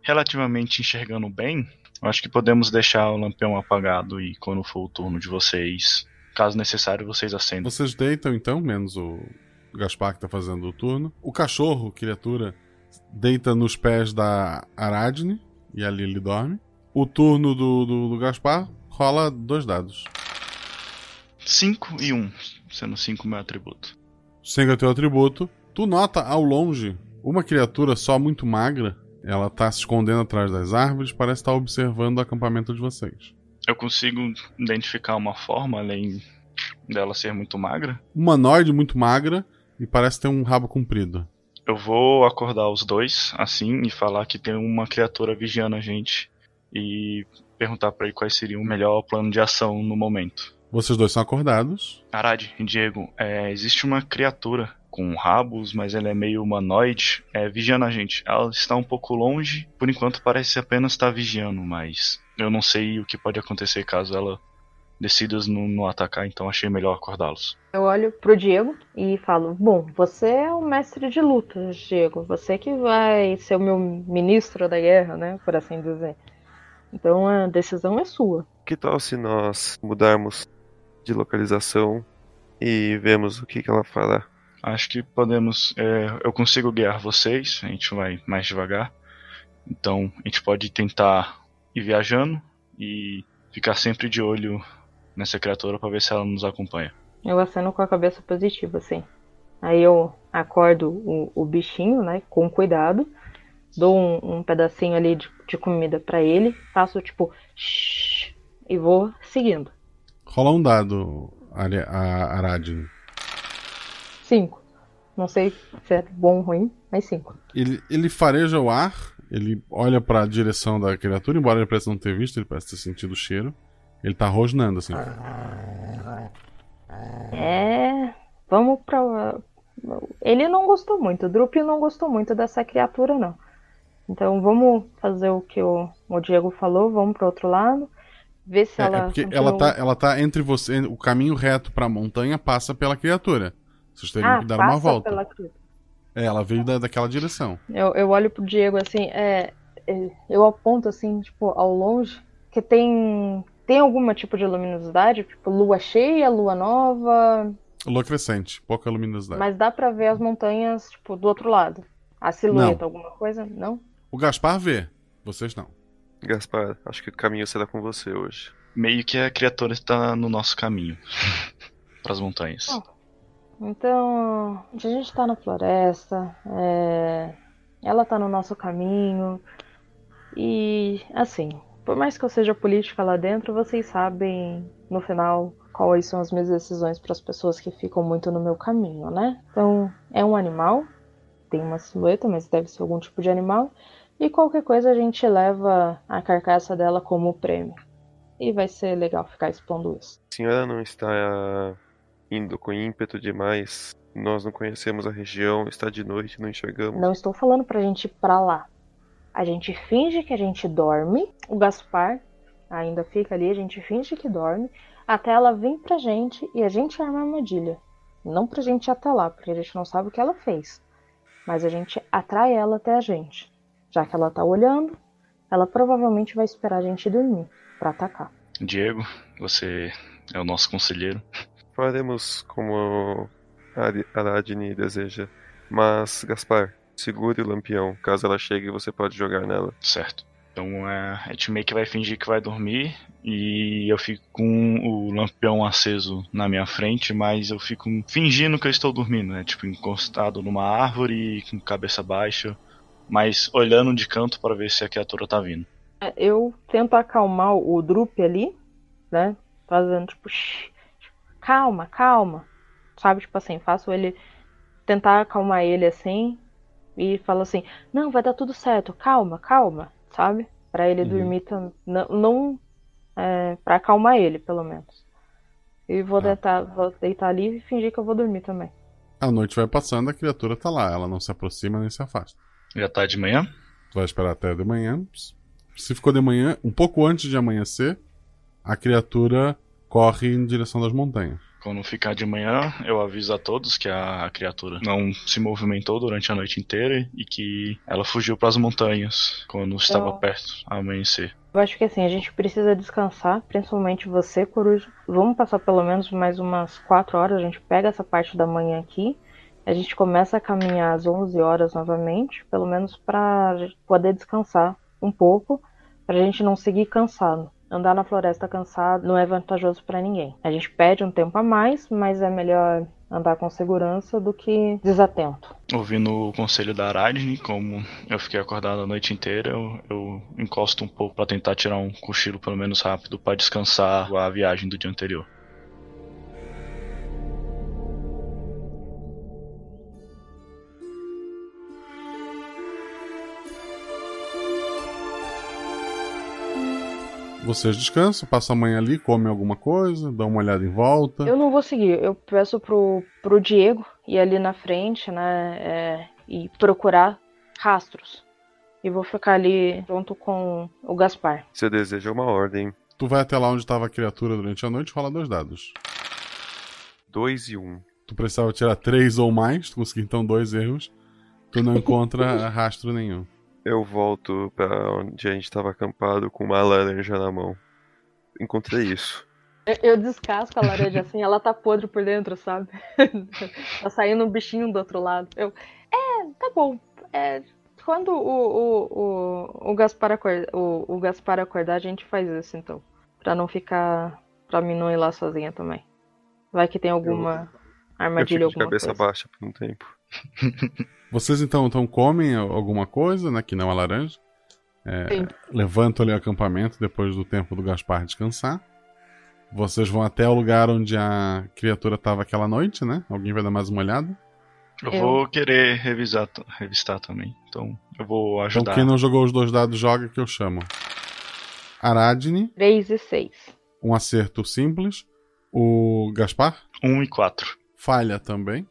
relativamente enxergando bem, eu acho que podemos deixar o lampião apagado e quando for o turno de vocês, caso necessário, vocês acendem. Vocês deitam então, menos o Gaspar que tá fazendo o turno. O cachorro, criatura, deita nos pés da Aradne e ali ele dorme. O turno do, do, do Gaspar rola dois dados. 5 e 1, um, sendo 5 meu atributo. 5 é teu atributo. Tu nota ao longe uma criatura só muito magra. Ela tá se escondendo atrás das árvores, parece estar observando o acampamento de vocês. Eu consigo identificar uma forma além dela ser muito magra? Humanoide muito magra e parece ter um rabo comprido. Eu vou acordar os dois, assim, e falar que tem uma criatura vigiando a gente. E perguntar para ele quais seriam o melhor plano de ação no momento. Vocês dois são acordados. Arad Diego, é, existe uma criatura com rabos, mas ela é meio humanoide, é, vigiando a gente. Ela está um pouco longe, por enquanto parece apenas estar vigiando, mas eu não sei o que pode acontecer caso ela decidas não, atacar, então achei melhor acordá-los. Eu olho pro Diego e falo: Bom, você é o mestre de lutas, Diego. Você que vai ser o meu ministro da guerra, né? Por assim dizer. Então a decisão é sua. Que tal se nós mudarmos de localização e vemos o que, que ela fará? Acho que podemos. É, eu consigo guiar vocês, a gente vai mais devagar. Então a gente pode tentar ir viajando e ficar sempre de olho nessa criatura para ver se ela nos acompanha. Eu aceno com a cabeça positiva, assim. Aí eu acordo o, o bichinho, né, com cuidado, dou um, um pedacinho ali de, de comida para ele, faço tipo shh, e vou seguindo. Rola um dado, Aradin. Cinco. Não sei se é bom ou ruim, mas cinco. Ele, ele fareja o ar, ele olha para a direção da criatura, embora ele pareça não ter visto, ele parece ter sentido o cheiro. Ele tá rosnando assim. É. Vamos pra. Ele não gostou muito, o Drup não gostou muito dessa criatura, não. Então vamos fazer o que o, o Diego falou, vamos pro outro lado. Ver se é, ela. É porque continua... ela, tá, ela tá entre você. O caminho reto pra montanha passa pela criatura. Vocês teriam ah, que dar uma volta. Pela... É, ela veio da, daquela direção. Eu, eu olho pro Diego assim, é, é, eu aponto assim, tipo, ao longe, que tem tem algum tipo de luminosidade? Tipo, lua cheia, lua nova? Lua crescente, pouca luminosidade. Mas dá pra ver as montanhas, tipo, do outro lado. A silhueta, não. alguma coisa? Não? O Gaspar vê, vocês não. Gaspar, acho que o caminho será com você hoje. Meio que a criatura está no nosso caminho. para as montanhas. Oh. Então, a gente tá na floresta, é... ela tá no nosso caminho. E, assim, por mais que eu seja política lá dentro, vocês sabem no final quais são as minhas decisões para as pessoas que ficam muito no meu caminho, né? Então, é um animal, tem uma silhueta, mas deve ser algum tipo de animal, e qualquer coisa a gente leva a carcaça dela como prêmio. E vai ser legal ficar expondo isso. A senhora não está indo com ímpeto demais? Nós não conhecemos a região, está de noite, não enxergamos. Não estou falando pra gente ir pra lá. A gente finge que a gente dorme, o Gaspar ainda fica ali, a gente finge que dorme, até ela vir pra gente e a gente arma a armadilha. Não pra gente ir até lá, porque a gente não sabe o que ela fez. Mas a gente atrai ela até a gente. Já que ela tá olhando, ela provavelmente vai esperar a gente dormir para atacar. Diego, você é o nosso conselheiro. Faremos como Aradne deseja. Mas, Gaspar, segure o lampião. Caso ela chegue, você pode jogar nela. Certo. Então é, a gente meio que vai fingir que vai dormir e eu fico com o lampião aceso na minha frente, mas eu fico fingindo que eu estou dormindo, né? Tipo, encostado numa árvore, com cabeça baixa, mas olhando de canto para ver se a criatura tá vindo. É, Eu tento acalmar o Drup ali, né? Fazendo tipo, "Shh, calma, calma. Sabe, tipo assim, faço ele tentar acalmar ele assim e falo assim: "Não, vai dar tudo certo. Calma, calma", sabe? Pra ele Uhum. dormir também, não, não é, para acalmar ele, pelo menos. E vou deitar, vou deitar ali e fingir que eu vou dormir também. A noite vai passando, a criatura tá lá. Ela não se aproxima nem se afasta. Já tá de manhã? Tu vai esperar até de manhã. Se ficou de manhã, um pouco antes de amanhecer, a criatura corre em direção das montanhas. Quando ficar de manhã, eu aviso a todos que a criatura não se movimentou durante a noite inteira e que ela fugiu para as montanhas quando estava perto a amanhecer. Eu acho que assim, a gente precisa descansar, principalmente você, Coruja. Vamos passar pelo menos mais umas 4 horas, a gente pega essa parte da manhã aqui, a gente começa a caminhar às 11 horas novamente, pelo menos pra gente poder descansar um pouco, pra gente não seguir cansado. Andar na floresta cansado não é vantajoso pra ninguém. A gente pede um tempo a mais, mas é melhor andar com segurança do que desatento. Ouvindo o conselho da Aradne, como eu fiquei acordado a noite inteira, eu, eu encosto um pouco para tentar tirar um cochilo pelo menos rápido para descansar a viagem do dia anterior. Vocês descansam, passam a manhã ali, comem alguma coisa, dão uma olhada em volta. Eu não vou seguir. Eu peço pro, pro Diego ir ali na frente, né? é, e procurar rastros. E vou ficar ali junto com o Gaspar. Você deseja uma ordem. Tu vai até lá onde estava a criatura durante a noite, rola dois dados. Dois e um. Tu precisava tirar três ou mais, tu conseguiu então dois erros. Tu não encontra rastro nenhum. Eu volto pra onde a gente tava acampado com uma laranja na mão. Encontrei isso. Eu, eu descasco a laranja assim, ela tá podre por dentro, sabe? tá saindo um bichinho do outro lado. Eu, é, tá bom. É, quando o, o, o, o, Gaspar acordar, o, o Gaspar acordar, a gente faz isso então. Pra não ficar. Pra mim não ir lá sozinha também. Vai que tem alguma armadilha, eu fico de alguma cabeça coisa. baixa por um tempo. Vocês então, então comem alguma coisa, né? Que não a laranja. É, levantam ali o acampamento depois do tempo do Gaspar descansar. Vocês vão até o lugar onde a criatura estava aquela noite, né? Alguém vai dar mais uma olhada? Eu, Eu- vou querer revisar, revistar também. Então eu vou Então ajudar. quem não jogou os dois dados joga que eu chamo. Aradne, 3 e 6. um acerto simples. O Gaspar? 1 e 4. Falha também.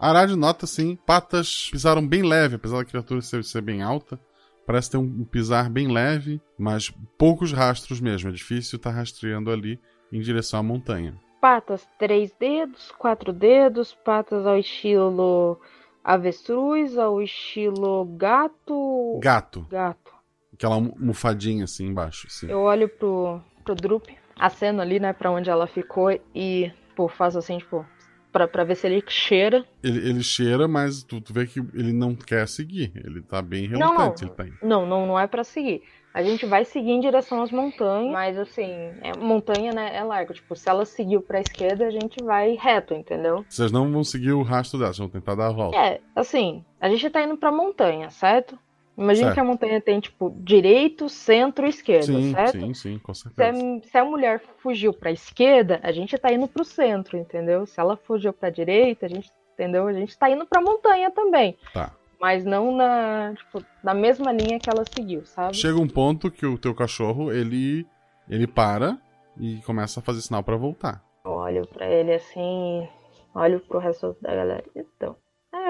Arad nota sim, patas pisaram bem leve, apesar da criatura ser, ser bem alta. Parece ter um pisar bem leve, mas poucos rastros mesmo. É difícil estar rastreando ali em direção à montanha. Patas, três dedos, quatro dedos, patas ao estilo avestruz, ao estilo gato. Gato. Gato. Aquela almofadinha assim embaixo. Eu olho pro, pro Drup, aceno ali, né, pra onde ela ficou e, pô, faço assim, tipo, pra, pra ver se ele cheira. Ele, ele cheira, mas tu, tu vê que ele não quer seguir. Ele tá bem Não, não. relutante. Ele tá. Não, não, não é pra seguir. A gente vai seguir em direção às montanhas, mas assim, é, montanha, né, é largo. Tipo, se ela seguiu pra esquerda, a gente vai reto, entendeu? Vocês não vão seguir o rastro dela, vocês vão tentar dar a volta. É, assim, a gente tá indo pra montanha, certo? Imagina Certo. que a montanha tem, tipo, direito, centro e esquerda, sim, certo? sim, sim, com Se a, certeza. se a mulher fugiu pra esquerda, a gente tá indo pro centro, entendeu? Se ela fugiu pra direita, a gente, entendeu? A gente tá indo pra montanha também. Tá. Mas não na, tipo, na mesma linha que ela seguiu, sabe? Chega um ponto que o teu cachorro, ele ele para e começa a fazer sinal pra voltar. Olho pra ele assim, olho pro resto da galera. Então,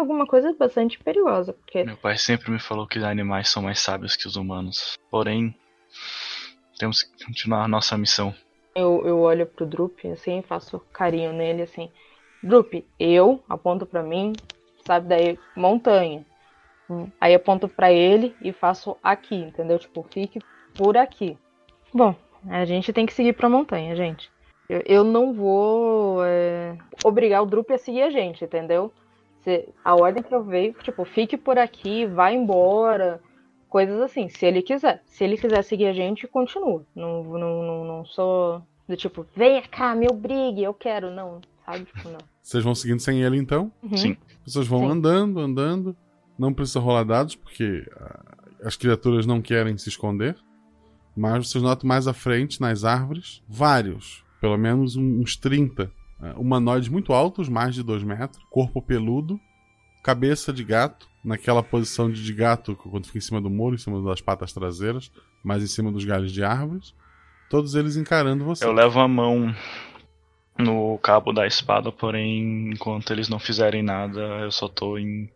alguma coisa bastante perigosa, porque Meu pai sempre me falou que os animais são mais sábios que os humanos. Porém, temos que continuar a nossa missão. eu, eu olho pro Drup, assim, faço carinho nele, assim. Drup, eu aponto pra mim, sabe? Daí, montanha. Hum, Aí aponto pra ele e faço aqui, entendeu? Tipo, fique por aqui. Bom, a gente tem que seguir pra montanha, gente. Eu, eu não vou é, obrigar o Drup a seguir a gente, entendeu? Se, a ordem que eu veio, tipo, fique por aqui, vá embora, coisas assim, se ele quiser. Se ele quiser seguir a gente, continua. Não, não, não, não sou do tipo, venha cá, me obrigue, eu quero, não, sabe? Tipo, não. Vocês vão seguindo sem ele então? Uhum. Sim. Vocês vão Sim. andando, andando. Não precisa rolar dados, porque ah, as criaturas não querem se esconder. Mas vocês notam mais à frente, nas árvores, vários, pelo menos uns 30 ah, humanoides muito altos, mais de 2 metros, corpo peludo, cabeça de gato, naquela posição de de gato quando fica em cima do muro, em cima das patas traseiras, mais em cima dos galhos de árvores. Todos eles encarando você. Eu levo a mão no cabo da espada, porém, enquanto eles não fizerem nada, eu só tô em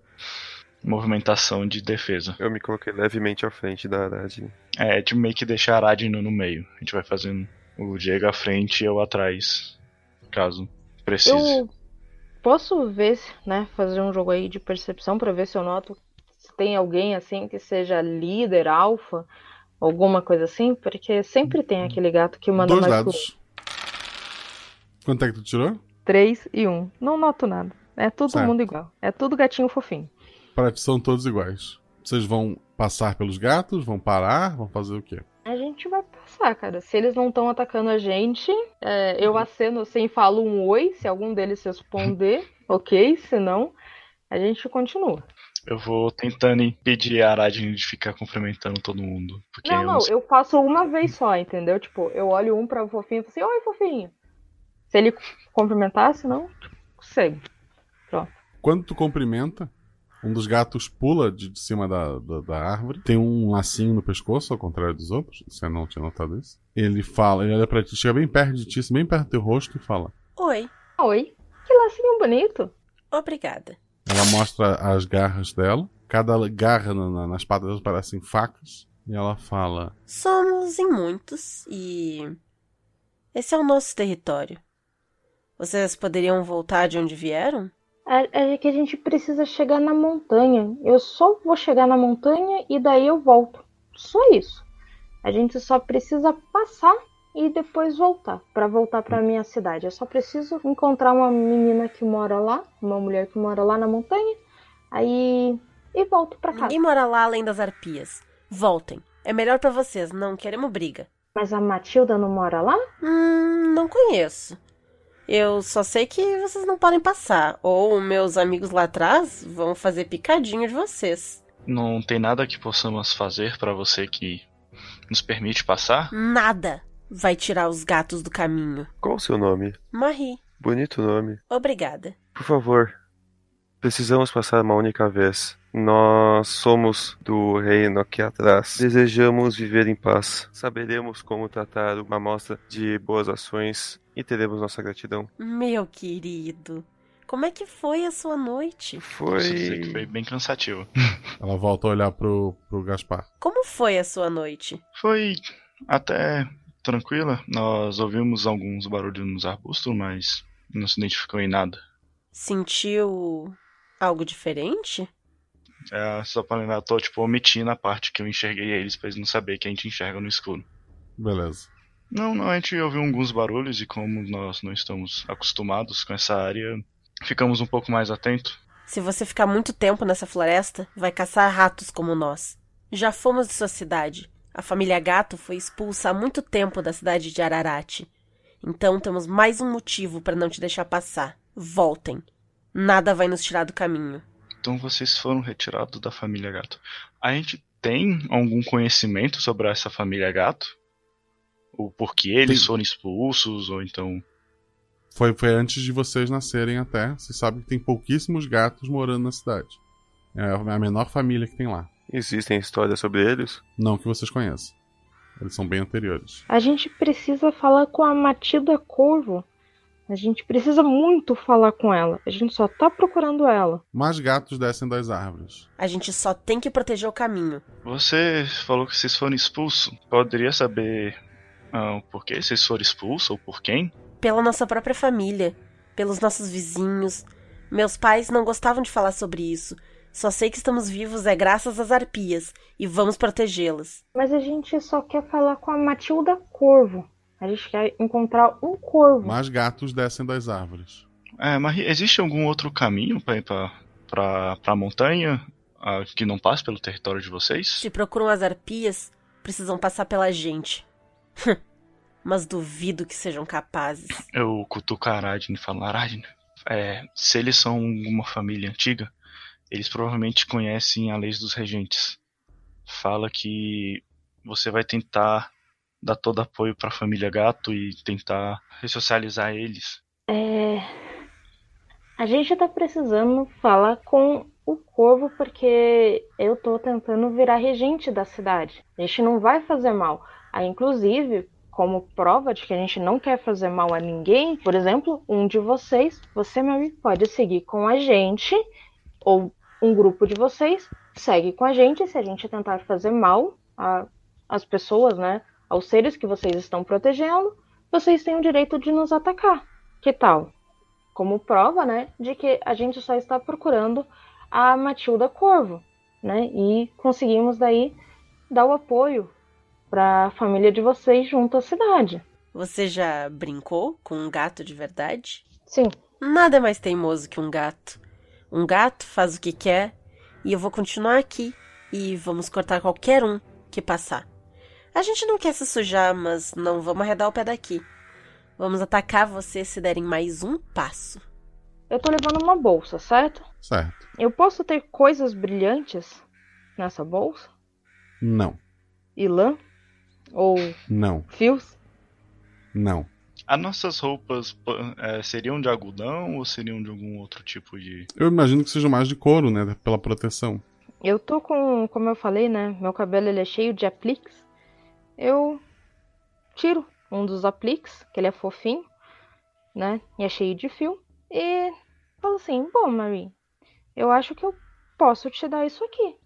movimentação de defesa. Eu me coloquei levemente à frente da Arad. É, de meio que deixar a Aradino no meio. A gente vai fazendo o Diego à frente e eu atrás, caso precise. Eu posso ver, né, fazer um jogo aí de percepção pra ver se eu noto se tem alguém assim que seja líder, alfa, alguma coisa assim, porque sempre tem aquele gato que manda Dois mais dados. Quanto é que tu tirou? 3 e 1. Não noto nada. É todo Certo. mundo igual. É tudo gatinho fofinho. Para ti são todos iguais. Vocês vão passar pelos gatos, vão parar, vão fazer o quê? A gente vai passar, cara. Se eles não estão atacando a gente, é, eu aceno assim, falo um oi, se algum deles responder, ok, se não, a gente continua. Eu vou tentando impedir a Aradino de ficar cumprimentando todo mundo. Porque Não, eu não, eu faço uma vez só, entendeu? Tipo, eu olho um pra fofinho e falo assim, oi, fofinho. Se ele cumprimentar, senão, segue. Pronto. Quando tu cumprimenta, um dos gatos pula de, de cima da, da, da árvore. Tem um lacinho no pescoço, ao contrário dos outros. Você não tinha notado isso. Ele fala, ele olha pra ti, chega bem perto de ti, bem perto do teu rosto e fala. Oi. Oi. Que lacinho bonito. Obrigada. Ela mostra as garras dela. Cada garra na- na- nas patas delas parecem facas. E ela fala: Somos em muitos e. Esse é o nosso território. Vocês poderiam voltar de onde vieram? É, é que a gente precisa chegar na montanha. Eu só vou chegar na montanha e daí eu volto. Só isso. A gente só precisa passar e depois voltar Pra voltar pra minha cidade. Eu só preciso encontrar uma menina que mora lá, uma mulher que mora lá na montanha. Aí e volto pra casa. Ninguém mora lá além das arpias. Voltem. É melhor pra vocês, não queremos briga. Mas a Matilda não mora lá? Hum, não conheço. Eu só sei que vocês não podem passar. Ou meus amigos lá atrás vão fazer picadinho de vocês. Não tem nada que possamos fazer pra você que nos permite passar? Nada vai tirar os gatos do caminho. Qual o seu nome? Marie, Bonito nome. obrigada. Por favor, precisamos passar uma única vez. Nós somos do reino aqui atrás. Desejamos viver em paz. Saberemos como tratar uma amostra de boas ações e teremos nossa gratidão. Meu querido, como é que foi a sua noite? Dizer que foi bem cansativo. Ela volta a olhar pro, pro Gaspar. Como foi a sua noite? Foi até tranquila. Nós ouvimos alguns barulhos nos arbustos, mas não se identificou em nada. Sentiu algo diferente? É, só pra lembrar, eu tô tipo omitindo a parte que eu enxerguei eles pra eles não saberem que a gente enxerga no escuro. Beleza. Não, não, a gente ouviu alguns barulhos e como nós não estamos acostumados com essa área, ficamos um pouco mais atentos. Se você ficar muito tempo nessa floresta, vai caçar ratos como nós. Já fomos de sua cidade. A família Gato foi expulsa há muito tempo da cidade de Ararate. Então temos mais um motivo para não te deixar passar. Voltem. Nada vai nos tirar do caminho. Então vocês foram retirados da família Gato. A gente tem algum conhecimento sobre essa família Gato? O porquê eles foram expulsos, ou então. Foi, foi antes de vocês nascerem até. Você sabe que tem pouquíssimos gatos morando na cidade. É a menor família que tem lá. Existem histórias sobre eles? Não que vocês conheçam. Eles são bem anteriores. A gente precisa falar com a Matilda Corvo. A gente precisa muito falar com ela. A gente só tá procurando ela. Mais gatos descem das árvores. A gente só tem que proteger o caminho. Você falou que vocês foram expulsos. Poderia saber ah, por que vocês foram expulsos ou por quem? Pela nossa própria família, pelos nossos vizinhos. Meus pais não gostavam de falar sobre isso. Só sei que estamos vivos é graças às arpias e vamos protegê-las. Mas a gente só quer falar com a Matilda Corvo. A gente quer encontrar um corvo. Mais gatos descem das árvores. É, mas existe algum outro caminho pra ir pra, pra, pra montanha ah, que não passe pelo território de vocês? Se procuram as arpias, precisam passar pela gente. Mas duvido que sejam capazes. Eu cutuco a Aradne e falo, Aradne, é, se eles são uma família antiga, eles provavelmente conhecem a lei dos regentes. Fala que você vai tentar dar todo apoio para a família Gato e tentar ressocializar eles. É. A gente tá precisando falar com o Corvo porque eu tô tentando virar regente da cidade. A gente não vai fazer mal. Aí, inclusive, como prova de que a gente não quer fazer mal a ninguém, por exemplo, um de vocês, você, Mary, pode seguir com a gente, ou um grupo de vocês segue com a gente se a gente tentar fazer mal às pessoas, né? Aos seres que vocês estão protegendo, vocês têm o direito de nos atacar. Que tal? Como prova, né, de que a gente só está procurando a Matilda Corvo, né? E conseguimos daí dar o apoio para a família de vocês junto à cidade. Você já brincou com um gato de verdade? Sim. Nada é mais teimoso que um gato. Um gato faz o que quer e eu vou continuar aqui e vamos cortar qualquer um que passar. A gente não quer se sujar, mas não vamos arredar o pé daqui. Vamos atacar você se derem mais um passo. Eu tô levando uma bolsa, certo? Certo. Eu posso ter coisas brilhantes nessa bolsa? Não. E lã? Ou Não. fios? Não. As nossas roupas é, seriam de algodão ou seriam de algum outro tipo de. Eu imagino que seja mais de couro, né? Pela proteção. Eu tô com, como eu falei, né? Meu cabelo ele é cheio de apliques. Eu tiro um dos apliques, que ele é fofinho, né? E é cheio de fio. E falo assim: Bom, Marie, eu acho que eu posso te dar isso aqui.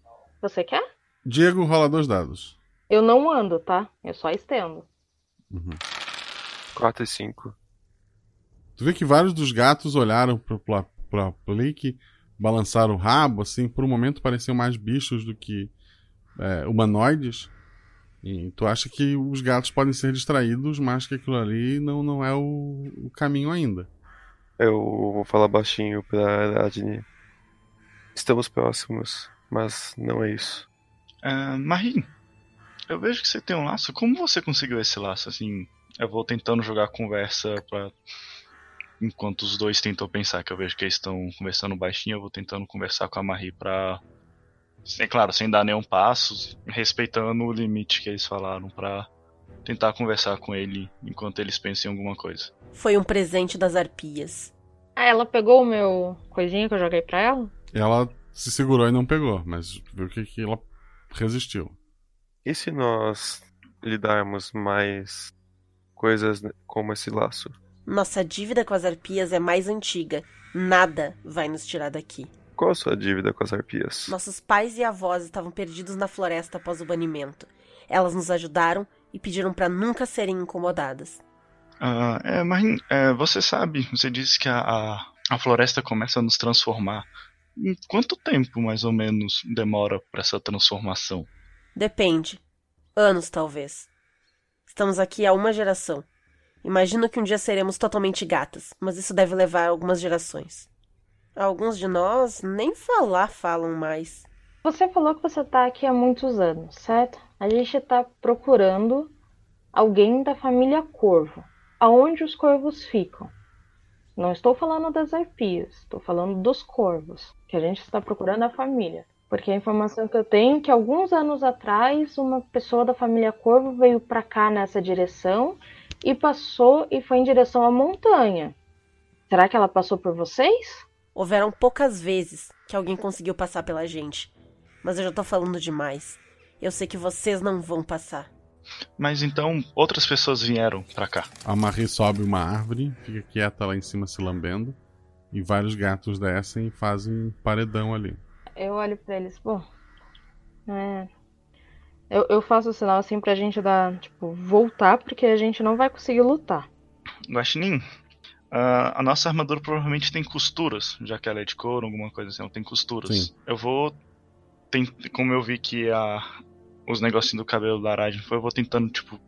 Você quer? Diego rola dois dados. Eu não ando, tá? Eu só estendo. Uhum. 4 e 5. Tu vê que vários dos gatos olharam pra, pra, pra balançaram o rabo, assim, por um momento pareciam mais bichos do que é, humanoides. E tu acha que os gatos podem ser distraídos, mas que aquilo ali não, não é o, o caminho ainda. Eu vou falar baixinho pra Adni. Estamos próximos, mas não é isso. Uh, Marie, eu vejo que você tem um laço. Como você conseguiu esse laço? Assim, eu vou tentando jogar a conversa pra. Enquanto os dois tentam pensar, que eu vejo que eles estão conversando baixinho, eu vou tentando conversar com a Marie pra. É claro, sem dar nenhum passo, respeitando o limite que eles falaram pra tentar conversar com ele enquanto eles pensam em alguma coisa. Foi um presente das arpias. Ah, ela pegou o meu coisinha que eu joguei pra ela? Ela se segurou e não pegou, mas viu que, que ela resistiu. E se nós lhe darmos mais coisas como esse laço? Nossa dívida com as arpias é mais antiga. Nada vai nos tirar daqui. Qual a sua dívida com as arpias? Nossos pais e avós estavam perdidos na floresta após o banimento. Elas nos ajudaram e pediram para nunca serem incomodadas. Uh, é, mas é, você sabe, você disse que a, a, a floresta começa a nos transformar. Em quanto tempo, mais ou menos, demora para essa transformação? Depende. Anos, talvez. Estamos aqui há uma geração. Imagino que um dia seremos totalmente gatas, mas isso deve levar algumas gerações. Alguns de nós nem falar falam mais. Você falou que você tá aqui há muitos anos, certo? A gente tá procurando alguém da família Corvo. Aonde os corvos ficam? Não estou falando das arpias, estou falando dos corvos, que a gente está procurando a família. Porque a informação que eu tenho é que alguns anos atrás uma pessoa da família Corvo veio para cá nessa direção e passou e foi em direção à montanha. Será que ela passou por vocês? Houveram poucas vezes que alguém conseguiu passar pela gente. Mas eu já tô falando demais. Eu sei que vocês não vão passar. Mas então outras pessoas vieram para cá. A Marie sobe uma árvore, fica quieta lá em cima se lambendo. E vários gatos descem e fazem um paredão ali eu olho para eles, bom. É, eu, eu faço o sinal assim pra gente dar, tipo, voltar, porque a gente não vai conseguir lutar. Guaxinim, uh, a nossa armadura provavelmente tem costuras, já que ela é de couro, alguma coisa assim, ela tem costuras. Sim. Eu vou. Tem, como eu vi que a, os negocinhos do cabelo da Aragem foi, eu vou tentando, tipo,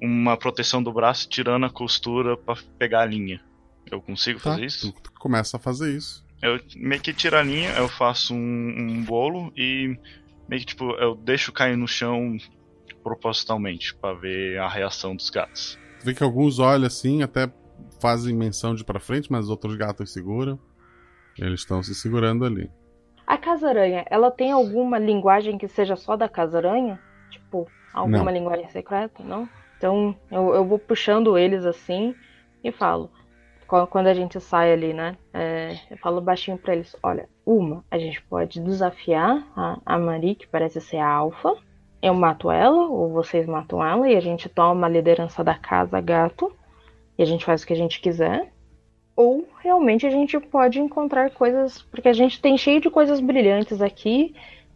uma proteção do braço tirando a costura pra pegar a linha. Eu consigo Tá, fazer isso? tu começa a fazer isso. Eu meio que tiro a linha, eu faço um, um bolo e meio que tipo, eu deixo cair no chão propositalmente pra ver a reação dos gatos. Vê que alguns olham assim, até fazem menção de ir pra frente, mas os outros gatos seguram. Eles estão se segurando ali. A casa-aranha, ela tem alguma linguagem que seja só da casa-aranha? Tipo, alguma Não. linguagem secreta? Não? Então eu, eu vou puxando eles assim e falo. Qu- Quando a gente sai ali, né? é, eu falo baixinho pra eles: olha, uma, a gente pode desafiar a, a Marie, que parece ser a alfa. Eu mato ela, ou vocês matam ela, e a gente toma a liderança da casa gato. E a gente faz o que a gente quiser. Ou realmente a gente pode encontrar coisas. Porque a gente tem cheio de coisas brilhantes aqui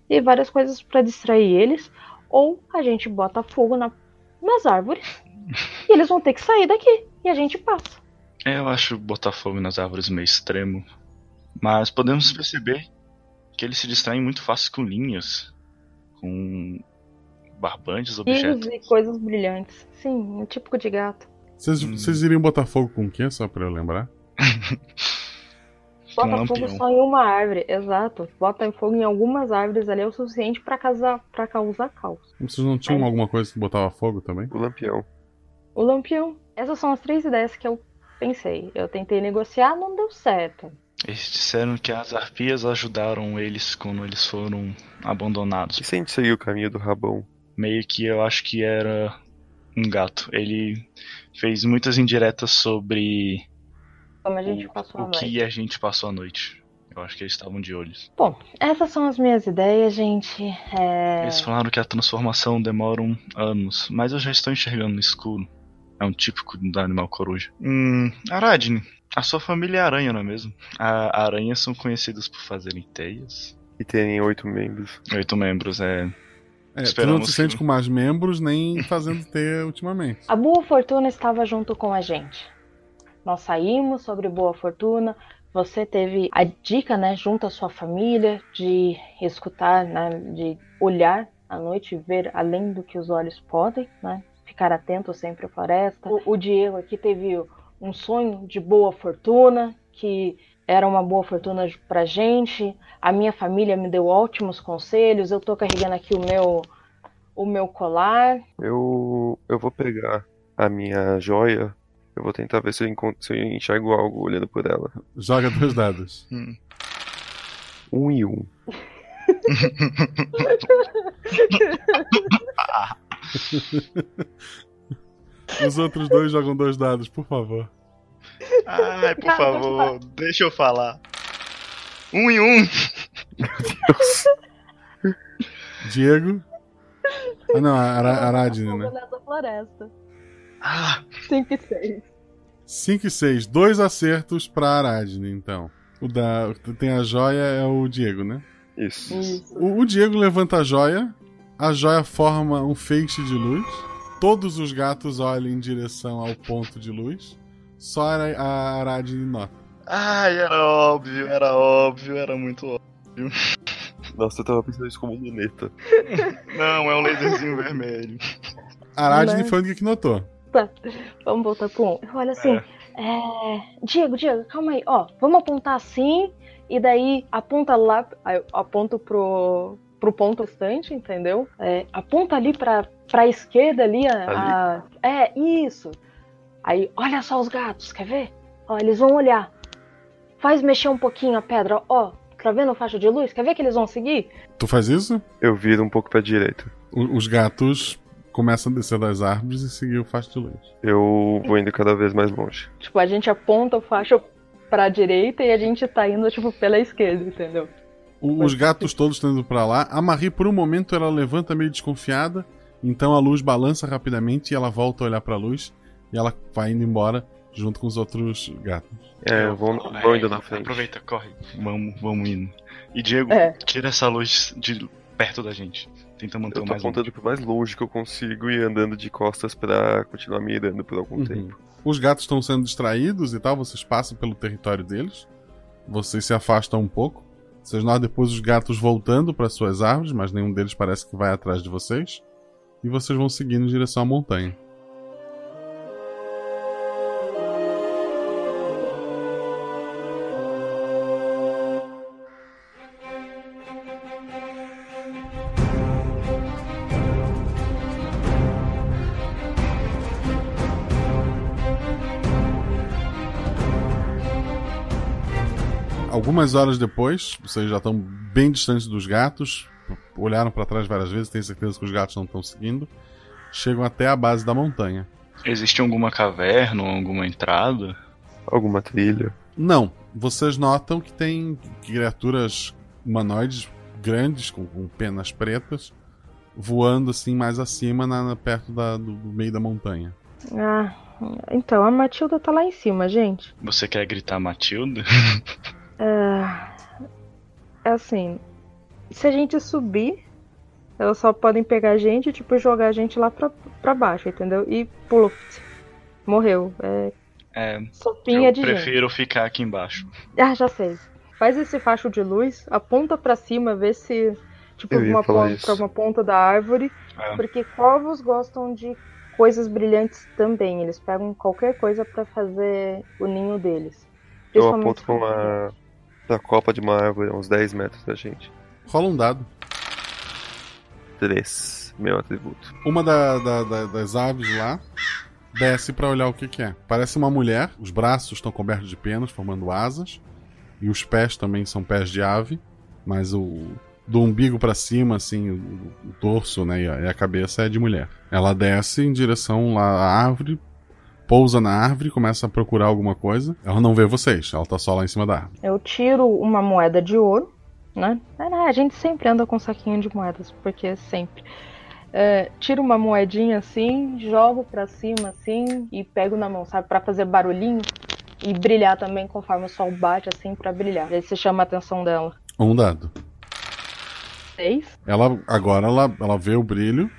e várias coisas pra distrair eles. Ou a gente bota fogo na- nas árvores e eles vão ter que sair daqui. E a gente passa. É, Eu acho botar fogo nas árvores meio extremo. Mas podemos perceber que eles se distraem muito fácil com linhas, com barbantes, objetos. e coisas brilhantes. Sim, um típico de gato. Vocês, Hum. vocês iriam botar fogo com o quê, só pra eu lembrar? Bota um fogo só em uma árvore, exato. Bota fogo em algumas árvores ali é o suficiente pra causar, pra causar caos. Vocês não tinham alguma coisa que botava fogo também? O lampião. O lampião. Essas são as três ideias que eu pensei. Eu tentei negociar, não deu certo. Eles disseram que as arpias ajudaram eles quando eles foram abandonados. E se a gente seguir o caminho do rabão? Meio que eu acho que era um gato. Ele fez muitas indiretas sobre Como a gente passou a o noite. que a gente passou a noite. Eu acho que eles estavam de olhos. Bom, essas são as minhas ideias, gente. É... Eles falaram que a transformação demora um anos, mas eu já estou enxergando no escuro. É um típico do animal coruja. Hum, Aradne, a sua família é aranha, não é mesmo? A aranhas são conhecidas por fazerem teias. E terem oito membros. Oito membros, é. É, tu não Esperamos se sente que- com mais membros, nem fazendo ter ultimamente. A Boa Fortuna estava junto com a gente. Nós saímos sobre Boa Fortuna. Você teve a dica, né, junto à sua família, de escutar, né, de olhar à noite e ver além do que os olhos podem, né? Ficar atento sempre à floresta. O, o Diego aqui teve um sonho de boa fortuna, que era uma boa fortuna pra gente. A minha família me deu ótimos conselhos. Eu tô carregando aqui o meu o meu colar. Eu, eu vou pegar a minha joia. Eu vou tentar ver se eu, encontro, se eu enxergo algo olhando por ela. Joga dois dados. Um e um. Os outros dois jogam dois dados, por favor. Ai, por favor, deixa eu falar. Um e um. Diego. Ah, não, Ara Aradne, né? nessa floresta. Ah. 5 e 6. 5 e 6. Dois acertos pra Aradne, então. O da. Tem a joia, é o Diego, né? Isso. O, o Diego levanta a joia. A joia forma um feixe de luz. Todos os gatos olham em direção ao ponto de luz. Só a a Aradne nota. Ai, era óbvio, era óbvio, era muito óbvio. Nossa, eu tava pensando isso como luneta. Não, é um laserzinho vermelho. Aradne Mas- foi o único que notou. Tá, vamos voltar pro 1. Um. Olha assim, é... Diego, Diego, calma aí. Ó, vamos apontar assim, e daí aponta lá, aponto pro, pro ponto distante, entendeu? É, aponta ali pra, pra esquerda ali, a, a- É, isso. Aí, olha só os gatos, quer ver? Ó, eles vão olhar. Faz mexer um pouquinho a pedra, ó. Tá vendo a faixa de luz? Quer ver que eles vão seguir? Tu faz isso? Eu viro um pouco pra direita. O- os gatos começam a descer das árvores e seguir o faixa de luz. Eu vou indo cada vez mais longe. Tipo, a gente aponta a faixa pra direita e a gente tá indo, tipo, pela esquerda, entendeu? O- os gatos todos estão indo pra lá. A Marie, por um momento, ela levanta meio desconfiada. Então a luz balança rapidamente e ela volta a olhar pra luz. E ela vai indo embora junto com os outros gatos. É, eu vou, vou indo na frente. Aproveita, corre. Vamos, vamos indo. E Diego, É. tira essa luz de perto da gente. Tenta manter Eu o tô mais apontando pro mais longe que eu consigo e andando de costas pra continuar mirando por algum tempo. Os gatos estão sendo distraídos e tal, vocês passam pelo território deles. Vocês se afastam um pouco. Vocês notam depois os gatos voltando para suas árvores, mas nenhum deles parece que vai atrás de vocês. E vocês vão seguindo em direção à montanha. Algumas horas depois, vocês já estão bem distantes dos gatos, olharam para trás várias vezes, têm certeza que os gatos não estão seguindo. Chegam até a base da montanha. Existe alguma caverna ou alguma entrada? Alguma trilha? Não. Vocês notam que tem criaturas humanoides grandes, com, com penas pretas, voando assim mais acima, na, na- perto da- do, do meio da montanha. Ah, então a Matilda tá lá em cima, gente. Você quer gritar Matilda? É, é assim, se a gente subir, elas só podem pegar a gente e tipo, jogar a gente lá pra, pra baixo, entendeu? E pulou. Morreu. É, É. Sopinha eu de prefiro ficar aqui embaixo. Ah, já sei. Faz esse facho de luz, aponta pra cima, vê se. Tipo, uma ponta, pra uma ponta da árvore. É. Porque corvos gostam de coisas brilhantes também. Eles pegam qualquer coisa pra fazer o ninho deles. Eu aponto pra uma. Pra copa de uma árvore, a uns 10 metros da gente. Rola um dado. 3. Meu atributo. Uma da- da- da- das aves lá desce pra olhar o que, que é. Parece uma mulher, os braços estão cobertos de penas, formando asas, e os pés também são pés de ave, mas o do umbigo pra cima, assim, o, o torso né, e a, e a cabeça é de mulher. Ela desce em direção lá à árvore, pousa na árvore, começa a procurar alguma coisa. Ela não vê vocês, ela tá só lá em cima da árvore. Eu tiro uma moeda de ouro, né? É, né, a gente sempre anda com um saquinho de moedas, porque sempre. É, tiro uma moedinha assim, jogo pra cima assim e pego na mão, sabe? Pra fazer barulhinho e brilhar também conforme o sol bate assim pra brilhar. Aí você chama a atenção dela. Um dado. Seis. Ela agora ela, ela vê o brilho,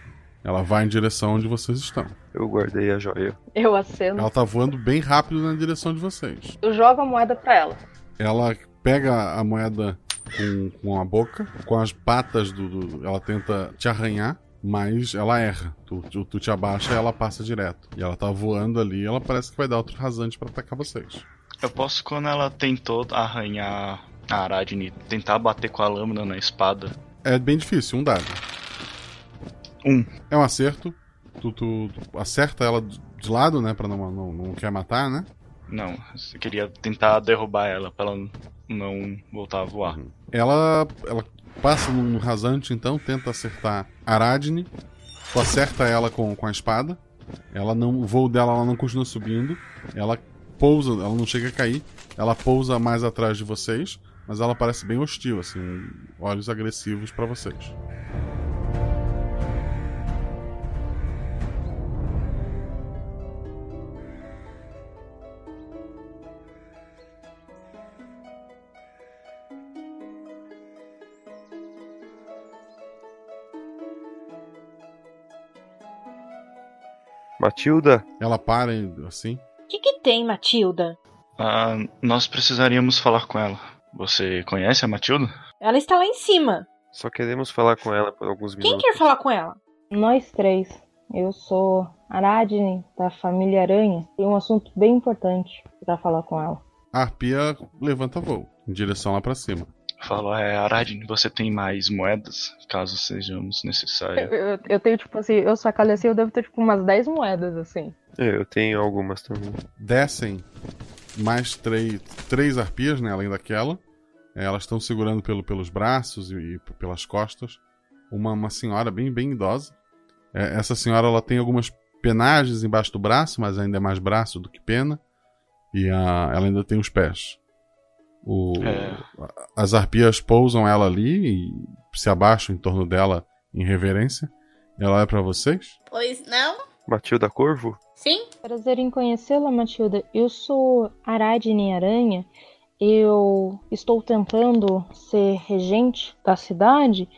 ela vai em direção onde vocês estão. Eu guardei a joia. Eu aceno. Ela tá voando bem rápido na direção de vocês. Eu jogo a moeda pra ela. Ela pega a moeda com, com a boca, com as patas do, do- Ela tenta te arranhar, mas ela erra. Tu, tu, tu te abaixa e ela passa direto. E ela tá voando ali, ela parece que vai dar outro rasante pra atacar vocês. Eu posso, quando ela tentou arranhar a Aradne, tentar bater com a lâmina na espada. É bem difícil, um dado. Um. É um acerto. Tu, tu- tu acerta ela de lado, né? Pra não, não, não quer matar, né? Não, eu queria tentar derrubar ela pra ela não voltar a voar. Ela, ela passa num rasante, então, tenta acertar Aradne. Tu acerta ela com, com a espada. Ela não, o voo dela ela não continua subindo. Ela pousa, ela não chega a cair. Ela pousa mais atrás de vocês, mas ela parece bem hostil, assim, olhos agressivos pra vocês. Matilda? Ela para assim. O que, que tem, Matilda? Ah, nós precisaríamos falar com ela. Você conhece a Matilda? Ela está lá em cima. Só queremos falar com ela por alguns Quem minutos. quer falar com ela? Nós três. Eu sou Aradne, da família Aranha. Tem um assunto bem importante pra falar com ela. A arpia levanta voo, em direção lá pra cima. Falou, é, Aradne, você tem mais moedas, caso sejamos Eu, necessários. eu- eu tenho, tipo assim, eu sacalhei assim, eu devo ter, tipo, umas 10 moedas, assim. É, eu tenho algumas também. Descem mais três, três arpias, né, além daquela. É, Elas estão segurando pelo, pelos braços e, e pelas costas uma, uma senhora bem, bem idosa. É, essa senhora ela tem algumas penagens embaixo do braço, mas ainda é mais braço do que pena. E a, ela ainda tem os pés. O- É. As arpias pousam ela ali e se abaixam em torno dela em reverência. Ela olha pra vocês. Pois não? Matilda Corvo? Sim? Prazer em conhecê-la, Matilda. Eu sou Aradne Aranha. Eu estou tentando ser regente da cidade,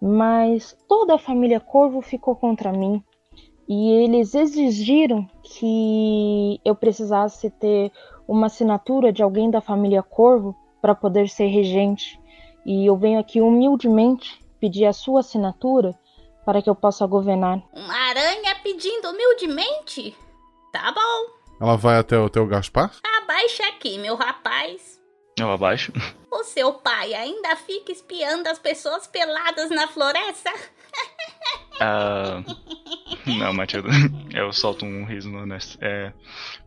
mas toda a família Corvo ficou contra mim. E eles exigiram que eu precisasse ter uma assinatura de alguém da família Corvo para poder ser regente. E eu venho aqui humildemente pedir a sua assinatura para que eu possa governar. Uma aranha pedindo humildemente? Tá bom. Ela vai até o, o Gaspar. Abaixa aqui, meu rapaz. Eu abaixo. O seu pai ainda fica espiando as pessoas peladas na floresta? Ah, não, Matilda. Eu solto um riso no honesto. É,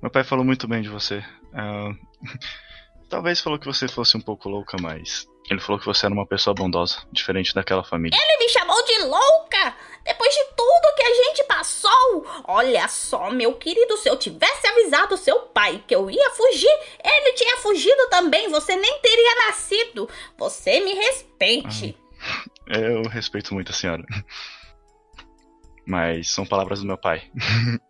meu pai falou muito bem de você. Ah, Talvez falou que você fosse um pouco louca, mas ele falou que você era uma pessoa bondosa, diferente daquela família. Ele me chamou de louca! Depois de tudo que a gente passou! Olha só, meu querido, se eu tivesse avisado seu pai que eu ia fugir, ele tinha fugido também, você nem teria nascido. Você me respeite. Eu respeito muito a senhora. Mas são palavras do meu pai.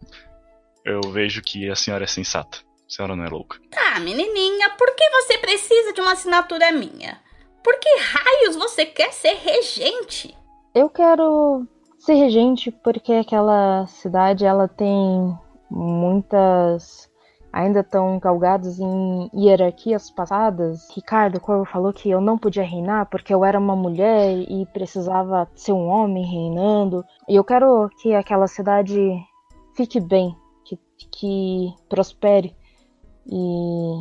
Eu vejo que a senhora é sensata. A senhora não é louca. Tá, menininha, por que você precisa de uma assinatura minha? Por que raios você quer ser regente? Eu quero ser regente porque aquela cidade ela tem muitas ainda estão galgados em hierarquias passadas. Ricardo Corvo falou que eu não podia reinar porque eu era uma mulher e precisava ser um homem reinando. E eu quero que aquela cidade fique bem, que, que prospere e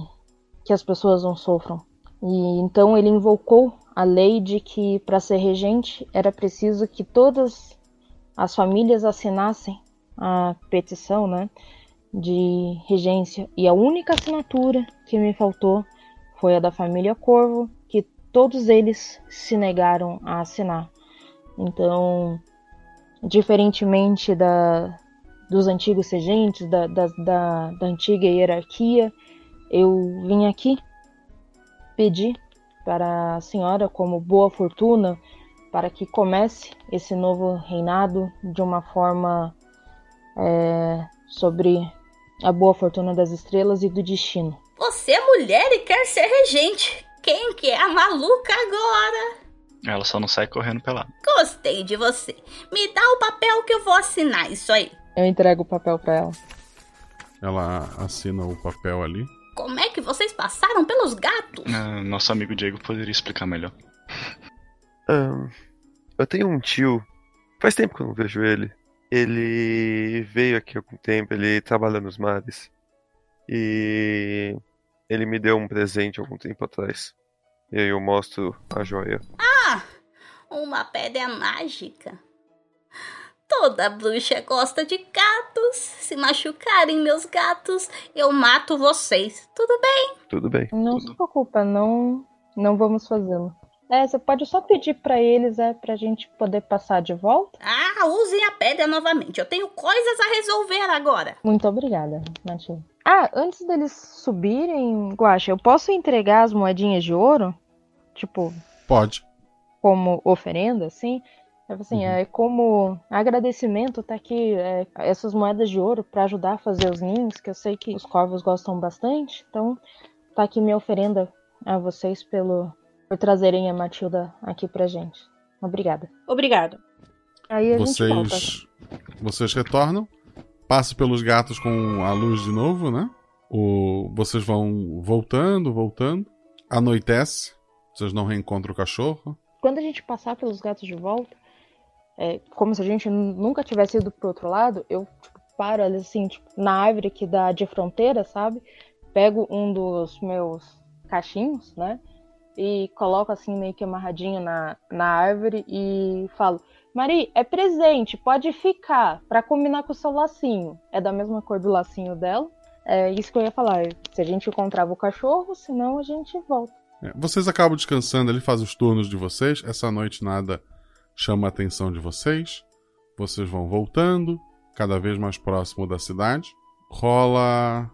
que as pessoas não sofram. E então ele invocou a lei de que para ser regente era preciso que todas as famílias assinassem a petição, né, de regência. E a única assinatura que me faltou foi a da família Corvo, que todos eles se negaram a assinar. Então, diferentemente da, dos antigos regentes, da, da, da, da antiga hierarquia, eu vim aqui pedir para a senhora, como boa fortuna, para que comece esse novo reinado de uma forma é, sobre a boa fortuna das estrelas e do destino. Você é mulher e quer ser regente. Quem que é a maluca agora? Ela só não sai correndo pelada. Gostei de você. Me dá o papel que eu vou assinar isso aí. Eu entrego o papel para ela. Ela assina o papel ali. Como é que vocês passaram pelos gatos? Ah, nosso amigo Diego poderia explicar melhor. Ah, eu tenho um tio. Faz tempo que eu não vejo ele. Ele veio aqui há algum tempo, ele trabalha nos mares. E ele me deu um presente algum tempo atrás. E aí eu mostro a joia. Ah, uma pedra mágica. Toda bruxa gosta de gatos. Se machucarem meus gatos, eu mato vocês. Tudo bem? Tudo bem. Não se preocupa, não, não vamos fazê-lo. É, você pode só pedir para eles, é, pra gente poder passar de volta? Ah, usem a pedra novamente. Eu tenho coisas a resolver agora. Muito obrigada, Matilde. Ah, antes deles subirem, Guaxa, eu posso entregar as moedinhas de ouro? Tipo. Pode. Como oferenda, assim? Assim, uhum. é como agradecimento tá aqui é, essas moedas de ouro para ajudar a fazer os ninhos, que eu sei que os corvos gostam bastante. Então, tá aqui minha oferenda a vocês pelo por trazerem a Matilda aqui pra gente. Obrigada. Obrigado. Aí a vocês, gente volta. Vocês retornam, passam pelos gatos com a luz de novo, né? O, vocês vão voltando, voltando. Anoitece, vocês não reencontram o cachorro. Quando a gente passar pelos gatos de volta, é, como se a gente nunca tivesse ido pro outro lado, eu tipo, paro ali assim, tipo, na árvore que dá de fronteira, sabe? Pego um dos meus cachinhos, né? E coloco assim meio que amarradinho na, na árvore e falo: Mari, é presente, pode ficar, para combinar com o seu lacinho. É da mesma cor do lacinho dela. É isso que eu ia falar. Se a gente encontrava o cachorro, senão a gente volta. É, vocês acabam descansando ali, fazem os turnos de vocês. Essa noite nada chama a atenção de vocês. Vocês vão voltando, cada vez mais próximo da cidade. Rola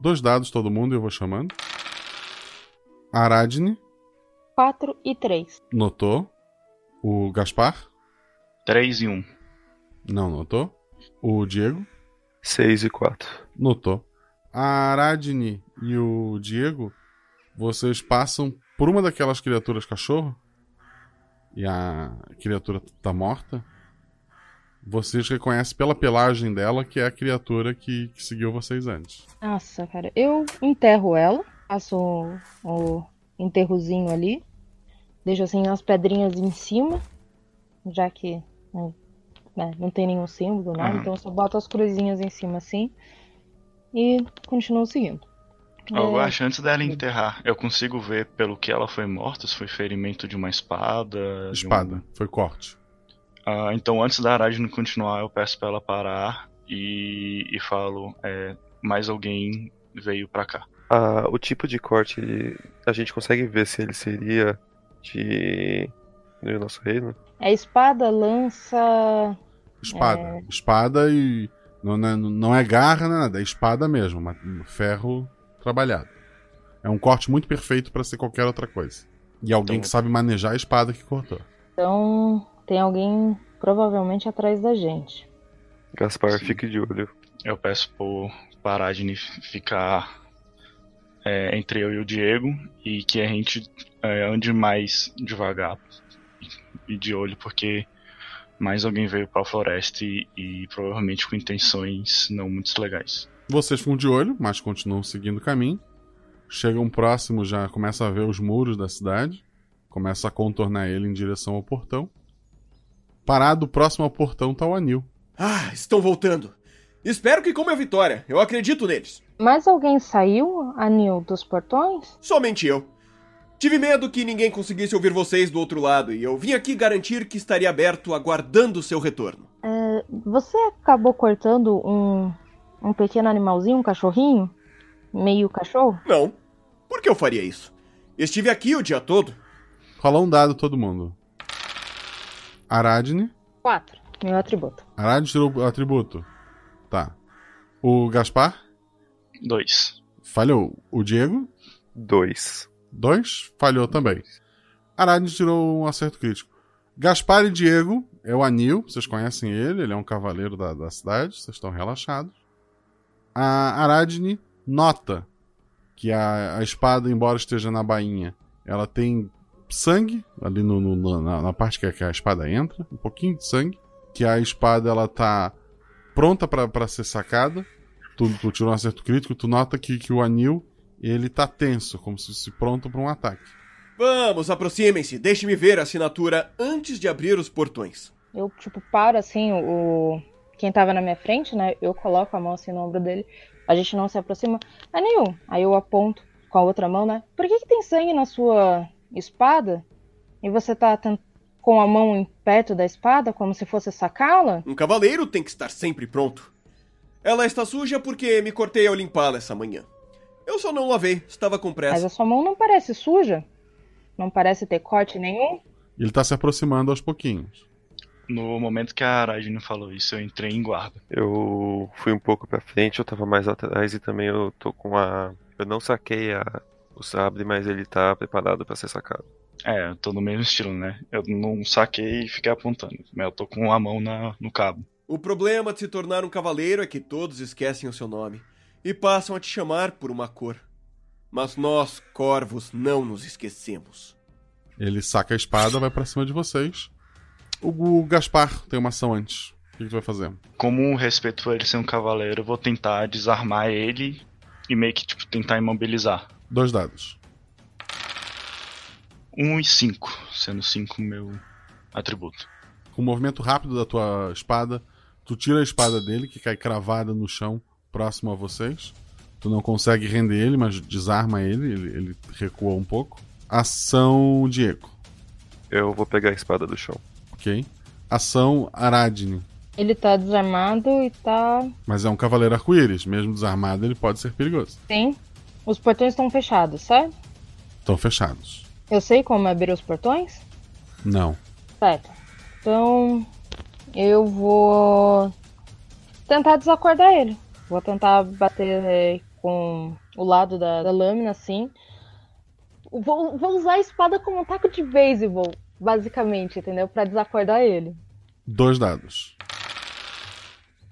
dois dados todo mundo, eu vou chamando. Aradne. 4 e 3. Notou. O Gaspar. 3 e 1. Não notou. O Diego. 6 e 4. Notou. A Aradne e o Diego, vocês passam por uma daquelas criaturas cachorro e a criatura tá morta, vocês reconhecem pela pelagem dela que é a criatura que, que seguiu vocês antes. Nossa, cara, eu enterro ela, faço o, o enterrozinho ali, deixo assim as pedrinhas em cima, já que né, não tem nenhum símbolo, nada, uhum. então eu só boto as cruzinhas em cima assim e continuo seguindo. Eu é... acho antes dela enterrar, eu consigo ver pelo que ela foi morta, se foi ferimento de uma espada. Espada, um... foi corte. Ah, então antes da Aradne continuar, eu peço pra ela parar e, e falo: é, mais alguém veio pra cá. Ah, o tipo de corte, ele- a gente consegue ver se ele seria de. do nosso reino? É espada, lança. Espada. É. Espada e. Não é, não é garra, não é nada. É espada mesmo. ma- Ferro trabalhado. É um corte muito perfeito pra ser qualquer outra coisa. E alguém que sabe manejar a espada que cortou. Então tem alguém provavelmente atrás da gente. Gaspar, fique de olho. Eu peço pro Paradine ficar é, entre eu e o Diego e que a gente é, ande mais devagar e de olho, porque mais alguém veio pra floresta e, e provavelmente com intenções não muito legais. Vocês ficam de olho, mas continuam seguindo o caminho. Chegam próximo, já começa a ver os muros da cidade. Começa a contornar ele em direção ao portão. Parado próximo ao portão tá o anil. Ah, estão voltando. Espero que com a vitória. Eu acredito neles. Mas alguém saiu, Anil, dos portões? Somente eu. Tive medo que ninguém conseguisse ouvir vocês do outro lado e eu vim aqui garantir que estaria aberto aguardando o seu retorno. É, você acabou cortando um, um pequeno animalzinho, um cachorrinho? Meio cachorro? Não. Por que eu faria isso? Estive aqui o dia todo. Rola um dado todo mundo. Aradne. Quatro. Meu atributo. Aradne tirou o atributo. Tá. O Gaspar? Dois. Falhou. O Diego? Dois. Dois? Falhou também. Aradne tirou um acerto crítico. Gaspar e Diego é o Anil, vocês conhecem ele, ele é um cavaleiro da, da cidade, vocês estão relaxados. A Aradne nota que a, a espada, embora esteja na bainha, ela tem sangue ali no, no- na, na parte que a, que a espada entra, um pouquinho de sangue. Que a espada ela tá pronta pra- pra ser sacada. Tu, tu tirou um acerto crítico, tu nota que, que o anil ele tá tenso, como se fosse pronto pra um ataque. Vamos, aproximem-se. Deixe-me ver a assinatura antes de abrir os portões. Eu, tipo, paro assim, o. Quem tava na minha frente, né? Eu coloco a mão assim no ombro dele. A gente não se aproxima. Anil! Aí eu aponto com a outra mão, né? Por que, que tem sangue na sua espada? E você tá tent- com a mão em perto da espada, como se fosse sacá-la? Um cavaleiro tem que estar sempre pronto. Ela está suja porque me cortei ao limpá-la essa manhã. Eu só não lavei, estava com Mas pressa. a sua mão não parece suja. Não parece ter corte nenhum. Ele tá se aproximando aos pouquinhos. No momento que a Aradine falou isso, eu entrei em guarda. Eu fui um pouco pra frente, eu tava mais atrás e também eu tô com a. Eu não saquei a... o sabre, mas ele tá preparado pra ser sacado. É, eu tô no mesmo estilo, né? Eu não saquei e fiquei apontando. Mas eu tô com a mão na, no cabo. O problema de se tornar um cavaleiro é que todos esquecem o seu nome e passam a te chamar por uma cor. Mas nós, corvos, não nos esquecemos. Ele saca a espada, vai pra cima de vocês. O, o Gaspar tem uma ação antes. O que, que tu vai fazer? Como um respeito por ele ser um cavaleiro, eu vou tentar desarmar ele e meio que tipo, tentar imobilizar. Dois dados. 1 e 5, sendo 5 meu atributo. Com o movimento rápido da tua espada, tu tira a espada dele, que cai cravada no chão, próximo a vocês. Tu não consegue render ele, mas desarma ele, ele, ele recua um pouco. Ação Diego. Eu vou pegar a espada do chão. Ok. Ação Aradne. Ele tá desarmado e tá. Mas é um cavaleiro arco-íris. Mesmo desarmado, ele pode ser perigoso. Sim. Os portões estão fechados, certo? Estão fechados. Eu sei como abrir os portões? Não. Certo. Então. Eu vou. Tentar desacordar ele. Vou tentar bater eh, com o lado da, da lâmina, assim. Vou, vou usar a espada como um taco de beisebol, basicamente, entendeu? Pra desacordar ele. Dois dados.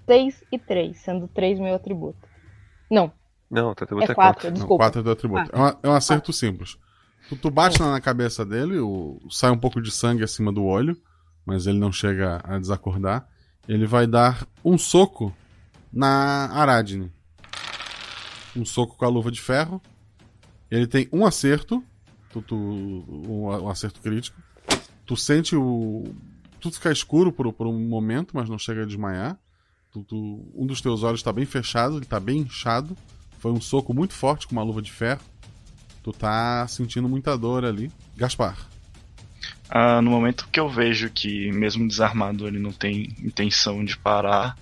6 e 3, sendo 3 meu atributo. Não. Não, teu atributo É é quatro, 4. desculpa. Não, quatro é do atributo. É, um, é um acerto simples. Tu, tu bate na, cabeça dele, o, sai um pouco de sangue acima do olho, mas ele não chega a desacordar. Ele vai dar um soco na Aradne. Um soco com a luva de ferro. Ele tem um acerto. Tu, tu- um, um acerto crítico. Tu sente o. Tudo ficar escuro por, por um momento, mas não chega a desmaiar. Tu- tu- um dos teus olhos está bem fechado, ele está bem inchado. Foi um soco muito forte com uma luva de ferro. Tu tá sentindo muita dor ali. Gaspar. Ah, no momento que eu vejo que, mesmo desarmado, ele não tem intenção de parar,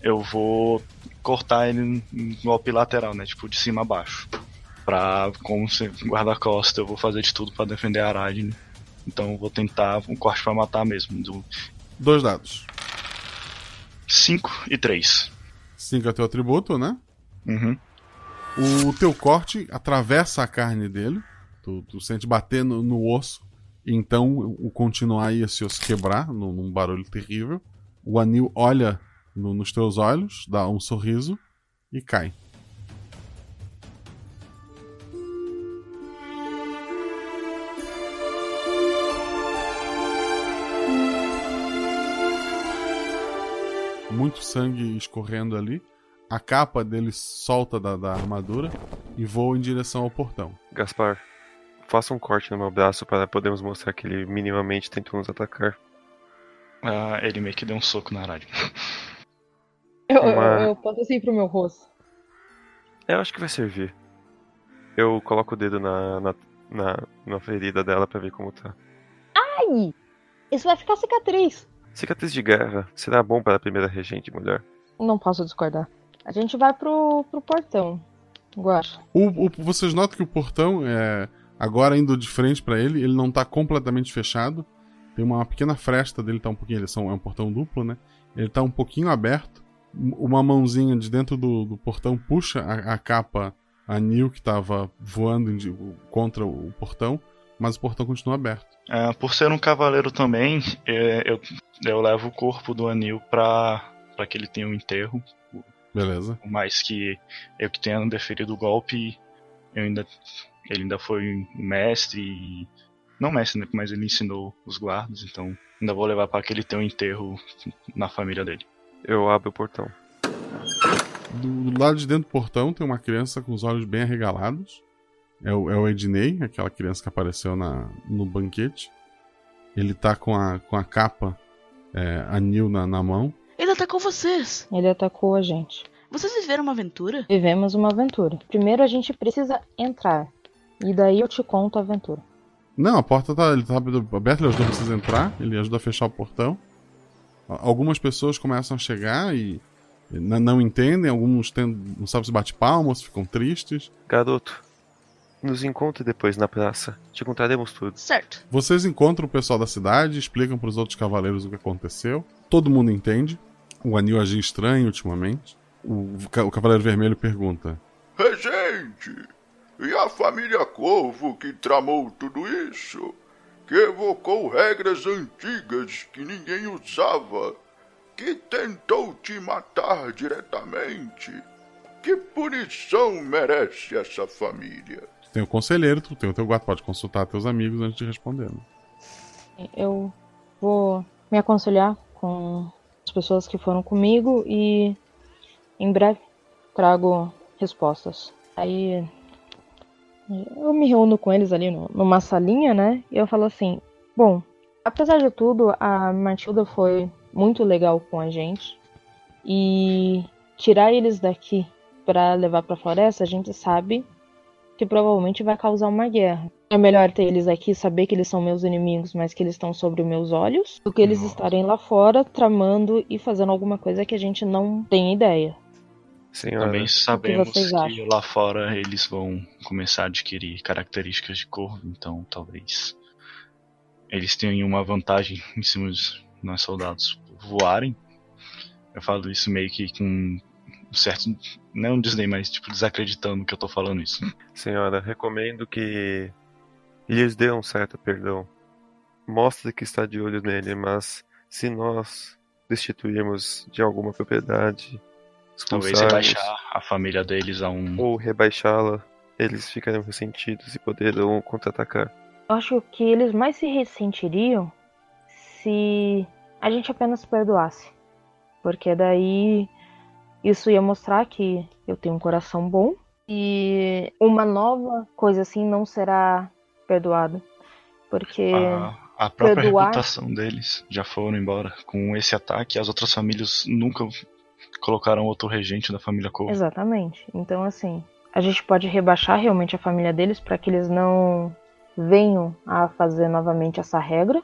eu vou cortar ele no golpe lateral, né? Tipo, de cima a baixo. Pra, como guarda-costa, eu vou fazer de tudo para defender a Aradne. Então eu vou tentar um corte para matar mesmo. Do... Dois dados. 5 e 3. 5 é teu atributo, né? Uhum. O teu corte atravessa a carne dele. Tu, tu sente bater no, no osso. Então o continuar ia se quebrar num, num barulho terrível. O anil olha no, nos teus olhos, dá um sorriso e cai. Muito sangue escorrendo ali. A capa dele solta da, da armadura e voa em direção ao portão. Gaspar, faça um corte no meu braço para podermos mostrar que ele minimamente tentou nos atacar. Ah, ele meio que deu um soco na rádio. Eu, Uma- eu, eu posso assim pro meu rosto. Eu acho que vai servir. Eu coloco o dedo na, na, na, na ferida dela pra ver como tá. Ai! Isso vai ficar cicatriz. Cicatriz de guerra será bom para a primeira regente mulher. Não posso discordar. A gente vai pro, pro portão. Guacha. O, o- vocês notam que o portão, é, agora indo de frente pra ele, ele não tá completamente fechado. Tem uma pequena fresta dele, tá um pouquinho. Eles são, é um portão duplo, né? Ele tá um pouquinho aberto. Um- Uma mãozinha de dentro do, do portão puxa a, a capa anil que tava voando contra o portão, mas o portão continua aberto. Ah, por ser um cavaleiro também, é, eu, eu levo o corpo do Anil pra, pra que ele tenha um enterro. Beleza. Por mais que eu que tenha deferido o golpe, eu ainda, ele ainda foi mestre e. Não mestre, né? Mas ele ensinou os guardas, então ainda vou levar para que ele tenha um enterro na família dele. Eu abro o portão. Do, do lado de dentro do portão tem uma criança com os olhos bem arregalados. É o, é o Ednei, aquela criança que apareceu na, no banquete. Ele tá com a, com a capa é, anil na, na mão. Ele atacou vocês. Ele atacou a gente. Vocês viveram uma aventura? Vivemos uma aventura. Primeiro a gente precisa entrar. E daí eu te conto a aventura. Não, a porta tá, ele tá aberta, ele ajuda vocês a entrar, ele ajuda a fechar o portão. Algumas pessoas começam a chegar e não entendem, alguns tem, não sabem se bate palmas, ficam tristes. Garoto, nos encontre depois na praça. Te contaremos tudo. Certo. Vocês encontram o pessoal da cidade, explicam para os outros cavaleiros o que aconteceu. Todo mundo entende. O anil agiu estranho ultimamente. O, o cavaleiro vermelho pergunta: Regente, e a família Corvo que tramou tudo isso? Que evocou regras antigas que ninguém usava? Que tentou te matar diretamente? Que punição merece essa família? Tem o conselheiro, tu tem o teu guarda, pode consultar teus amigos antes de responder. né? Eu vou me aconselhar com pessoas que foram comigo e em breve trago respostas. Aí eu me reúno com eles ali numa salinha, né? E eu falo assim: bom, apesar de tudo, a Matilda foi muito legal com a gente. E tirar eles daqui pra levar pra floresta, a gente sabe que provavelmente vai causar uma guerra. É melhor ter eles aqui, saber que eles são meus inimigos, mas que eles estão sobre os meus olhos, do que eles estarem lá fora tramando e fazendo alguma coisa que a gente não tem ideia. Senhora, Também sabemos que acham? lá fora eles vão começar a adquirir características de corvo, então talvez eles tenham uma vantagem em cima dos nós soldados voarem. Eu falo isso meio que com certo. Não desdém, mas tipo, desacreditando que eu tô falando isso. senhora, recomendo que lhes dê um certo perdão. Mostre que está de olho nele, mas se nós destituirmos de alguma propriedade, Talvez rebaixar a família deles a um. ou rebaixá-la, eles ficarão ressentidos e poderão contra-atacar. Acho que eles mais se ressentiriam se a gente apenas perdoasse. Porque daí isso ia mostrar que eu tenho um coração bom e uma nova coisa assim não será perdoada. Porque A, a própria perdoar reputação deles já foram embora. Com esse ataque, as outras famílias nunca colocaram outro regente da família Corvo. Exatamente. Então, assim, a gente pode rebaixar realmente a família deles para que eles não venham a fazer novamente essa regra.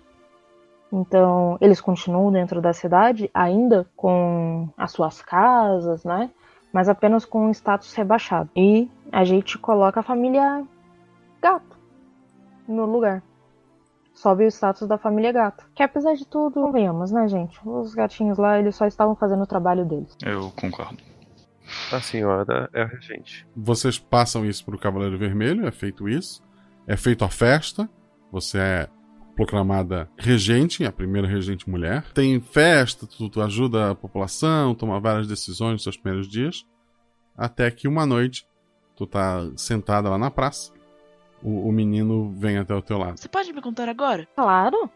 Então, eles continuam dentro da cidade, ainda com as suas casas, né? mas apenas com um status rebaixado. E a gente coloca a família gato no lugar. Sobe o status da família gato. Que apesar de tudo, convenhamos, né, gente? Os gatinhos lá, eles só estavam fazendo o trabalho deles. Eu concordo. A senhora é a regente. Vocês passam isso pro Cavaleiro Vermelho, é feito isso. É feito a festa. Você é proclamada regente, a primeira regente mulher. Tem festa, tu, tu ajuda a população, toma várias decisões nos seus primeiros dias. Até que uma noite, tu tá sentada lá na praça, o, o menino vem até o teu lado. Você pode me contar agora? Claro.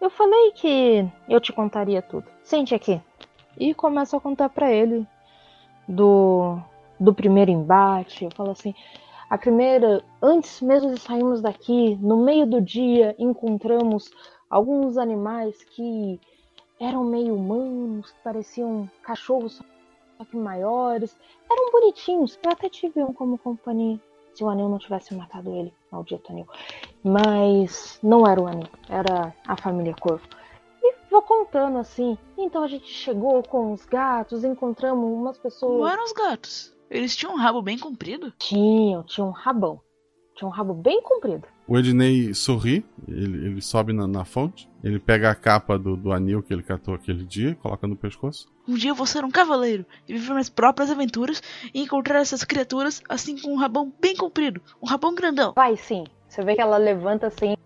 Eu falei que eu te contaria tudo. Sente aqui. E começo a contar pra ele do, do primeiro embate. Eu falo assim: a primeira, antes mesmo de sairmos daqui, no meio do dia, encontramos alguns animais que eram meio humanos, que pareciam cachorros só que maiores. Eram bonitinhos. Eu até tive um como companhia. Se o anel não tivesse matado ele, maldito anel. Mas não era o anel, era a família Corvo. E vou contando assim. Então a gente chegou com os gatos, encontramos umas pessoas. Não eram os gatos. Eles tinham um rabo bem comprido? Tinham, tinham um rabão. Tinha um rabo bem comprido. O Ednei sorri, ele, ele sobe na, na, fonte, ele pega a capa do, do anil que ele catou aquele dia, coloca no pescoço. Um dia eu vou ser um cavaleiro e viver minhas próprias aventuras e encontrar essas criaturas assim com um rabão bem comprido, um rabão grandão. Vai sim. Você vê que ela levanta assim,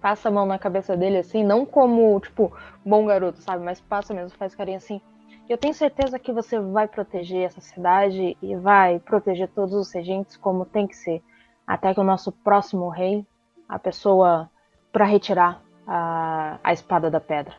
passa a mão na cabeça dele assim, não como, tipo, bom garoto, sabe? Mas passa mesmo, faz carinho assim. Eu tenho certeza que você vai proteger essa cidade e vai proteger todos os regentes como tem que ser. Até que o nosso próximo rei, a pessoa para retirar a, a espada da pedra.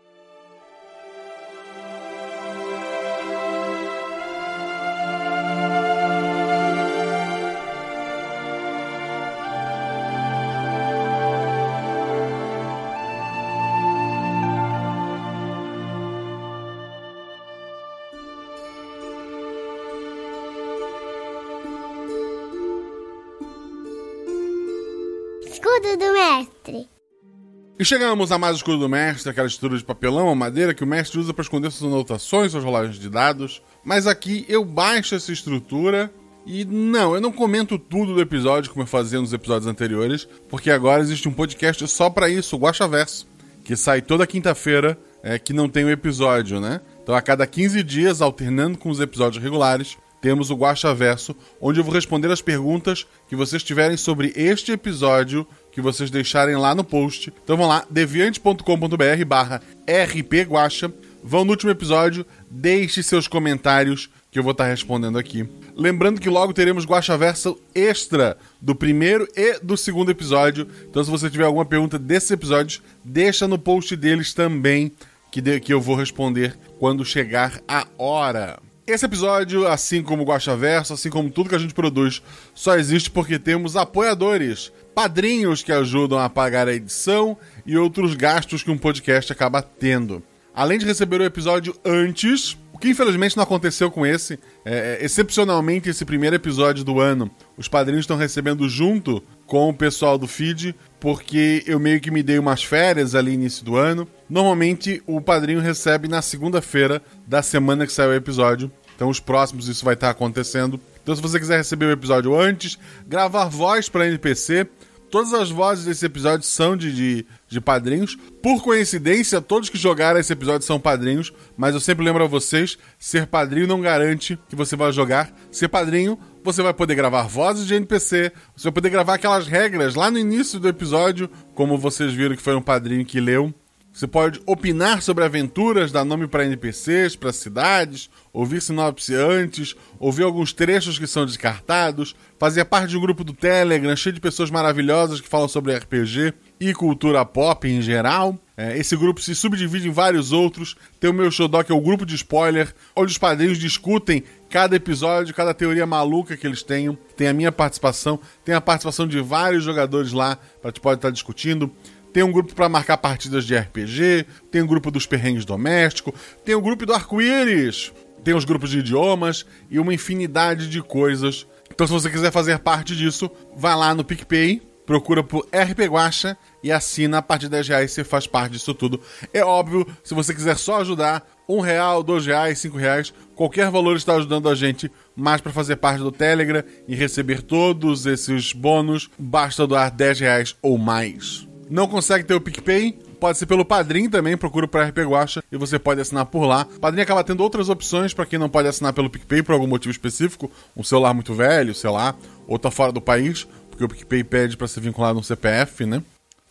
Chegamos a mais o escudo do mestre, aquela estrutura de papelão ou madeira que o mestre usa para esconder suas anotações, suas rolagens de dados. Mas aqui eu baixo essa estrutura e não, eu não comento tudo do episódio como eu fazia nos episódios anteriores, porque agora existe um podcast só para isso, o Guaxaverso, que sai toda quinta-feira, é, que não tem o um episódio, né? Então a cada 15 dias, alternando com os episódios regulares, temos o Guaxaverso, onde eu vou responder as perguntas que vocês tiverem sobre este episódio que vocês deixarem lá no post. Então vão lá, deviante.com.br barra rpguacha. Vão no último episódio, deixe seus comentários que eu vou estar respondendo aqui. Lembrando que logo teremos Guaxaverso extra do primeiro e do segundo episódio. Então se você tiver alguma pergunta desses episódios, deixa no post deles também, que, de, que eu vou responder quando chegar a hora. Esse episódio, assim como o Guaxa Verso, assim como tudo que a gente produz, só existe porque temos apoiadores, padrinhos que ajudam a pagar a edição e outros gastos que um podcast acaba tendo. Além de receber o episódio antes, o que infelizmente não aconteceu com esse, é, excepcionalmente esse primeiro episódio do ano, os padrinhos estão recebendo junto com o pessoal do feed, porque eu meio que me dei umas férias ali início do ano. Normalmente o padrinho recebe na segunda-feira da semana que sai o episódio. Então, os próximos isso vai estar acontecendo. Então, se você quiser receber o episódio antes, gravar voz para NPC, todas as vozes desse episódio são de, de, de, padrinhos. Por coincidência, todos que jogaram esse episódio são padrinhos, mas eu sempre lembro a vocês: ser padrinho não garante que você vai jogar. Ser padrinho, você vai poder gravar vozes de NPC, você vai poder gravar aquelas regras lá no início do episódio, como vocês viram que foi um padrinho que leu. Você pode opinar sobre aventuras, dar nome para NPCs, para cidades, ouvir sinopse antes, ouvir alguns trechos que são descartados, fazer parte de um grupo do Telegram cheio de pessoas maravilhosas que falam sobre RPG e cultura pop em geral. É, esse grupo se subdivide em vários outros. Tem o meu Showdoc, que é o grupo de spoiler, onde os padrinhos discutem cada episódio, cada teoria maluca que eles tenham. Tem a minha participação, tem a participação de vários jogadores lá para te pode estar discutindo tem um grupo para marcar partidas de RPG, tem um grupo dos perrengues domésticos, tem o um grupo do arco-íris, tem os grupos de idiomas e uma infinidade de coisas. Então, se você quiser fazer parte disso, vai lá no PicPay, procura por RP Guacha e assina a partir de 10 reais você faz parte disso tudo. É óbvio, se você quiser só ajudar, Um real, dois reais, cinco reais, qualquer valor está ajudando a gente mais para fazer parte do Telegram e receber todos esses bônus. Basta doar 10 reais ou mais. Não consegue ter o PicPay? Pode ser pelo Padrim também, procura para RP Guacha e você pode assinar por lá. O Padrim acaba tendo outras opções para quem não pode assinar pelo PicPay por algum motivo específico, um celular muito velho, sei lá, ou tá fora do país, porque o PicPay pede para ser vinculado a um CPF, né?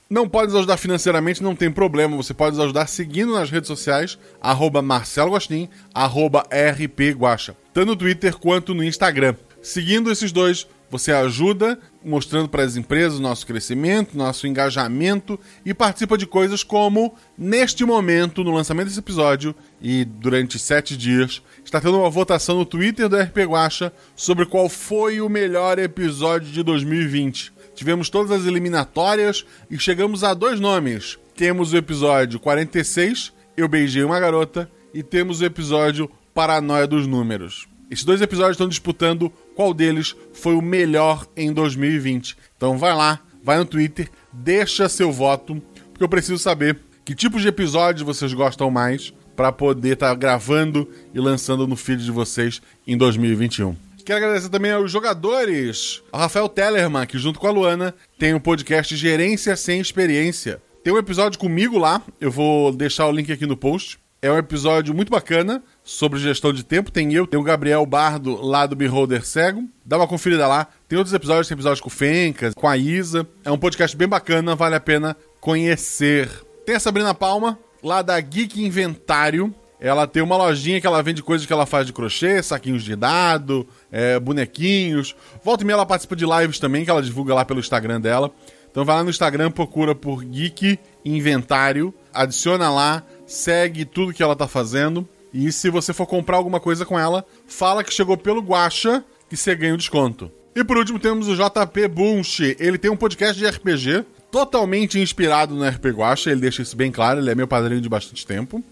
Não pode nos ajudar financeiramente, não tem problema. Você pode nos ajudar seguindo nas redes sociais, arroba Marcelo Gostin, arroba rpguacha, tanto no Twitter quanto no Instagram. Seguindo esses dois, você ajuda mostrando para as empresas o nosso crescimento, nosso engajamento e participa de coisas como, neste momento, no lançamento desse episódio e durante sete dias, está tendo uma votação no Twitter do RP Guacha sobre qual foi o melhor episódio de 2020. Tivemos todas as eliminatórias e chegamos a dois nomes. Temos o episódio 46, Eu Beijei uma Garota, e temos o episódio Paranoia dos Números. Esses dois episódios estão disputando qual deles foi o melhor em 2020. Então vai lá, vai no Twitter, deixa seu voto, porque eu preciso saber que tipos de episódios vocês gostam mais para poder estar tá gravando e lançando no feed de vocês em 2021. Quero agradecer também aos jogadores, ao Rafael Tellerman, que junto com a Luana tem o um podcast Gerência Sem Experiência. Tem um episódio comigo lá, eu vou deixar o link aqui no post. É um episódio muito bacana sobre gestão de tempo. Tem eu, tem o Gabriel Bardo lá do Beholder Cego. Dá uma conferida lá. Tem outros episódios, tem episódios com o Fencas, com a Isa. É um podcast bem bacana, vale a pena conhecer. Tem a Sabrina Palma, lá da Geek Inventário. Ela tem uma lojinha que ela vende coisas que ela faz de crochê, saquinhos de dado, é, bonequinhos. Volta e meia ela participa de lives também, que ela divulga lá pelo Instagram dela. Então vai lá no Instagram, procura por Geek Inventário, adiciona lá, segue tudo que ela tá fazendo. E se você for comprar alguma coisa com ela, fala que chegou pelo Guacha que você ganha o desconto. E por último temos o JP Bunch. Ele tem um podcast de RPG totalmente inspirado no RPG Guacha, ele deixa isso bem claro, ele é meu padrinho de bastante tempo.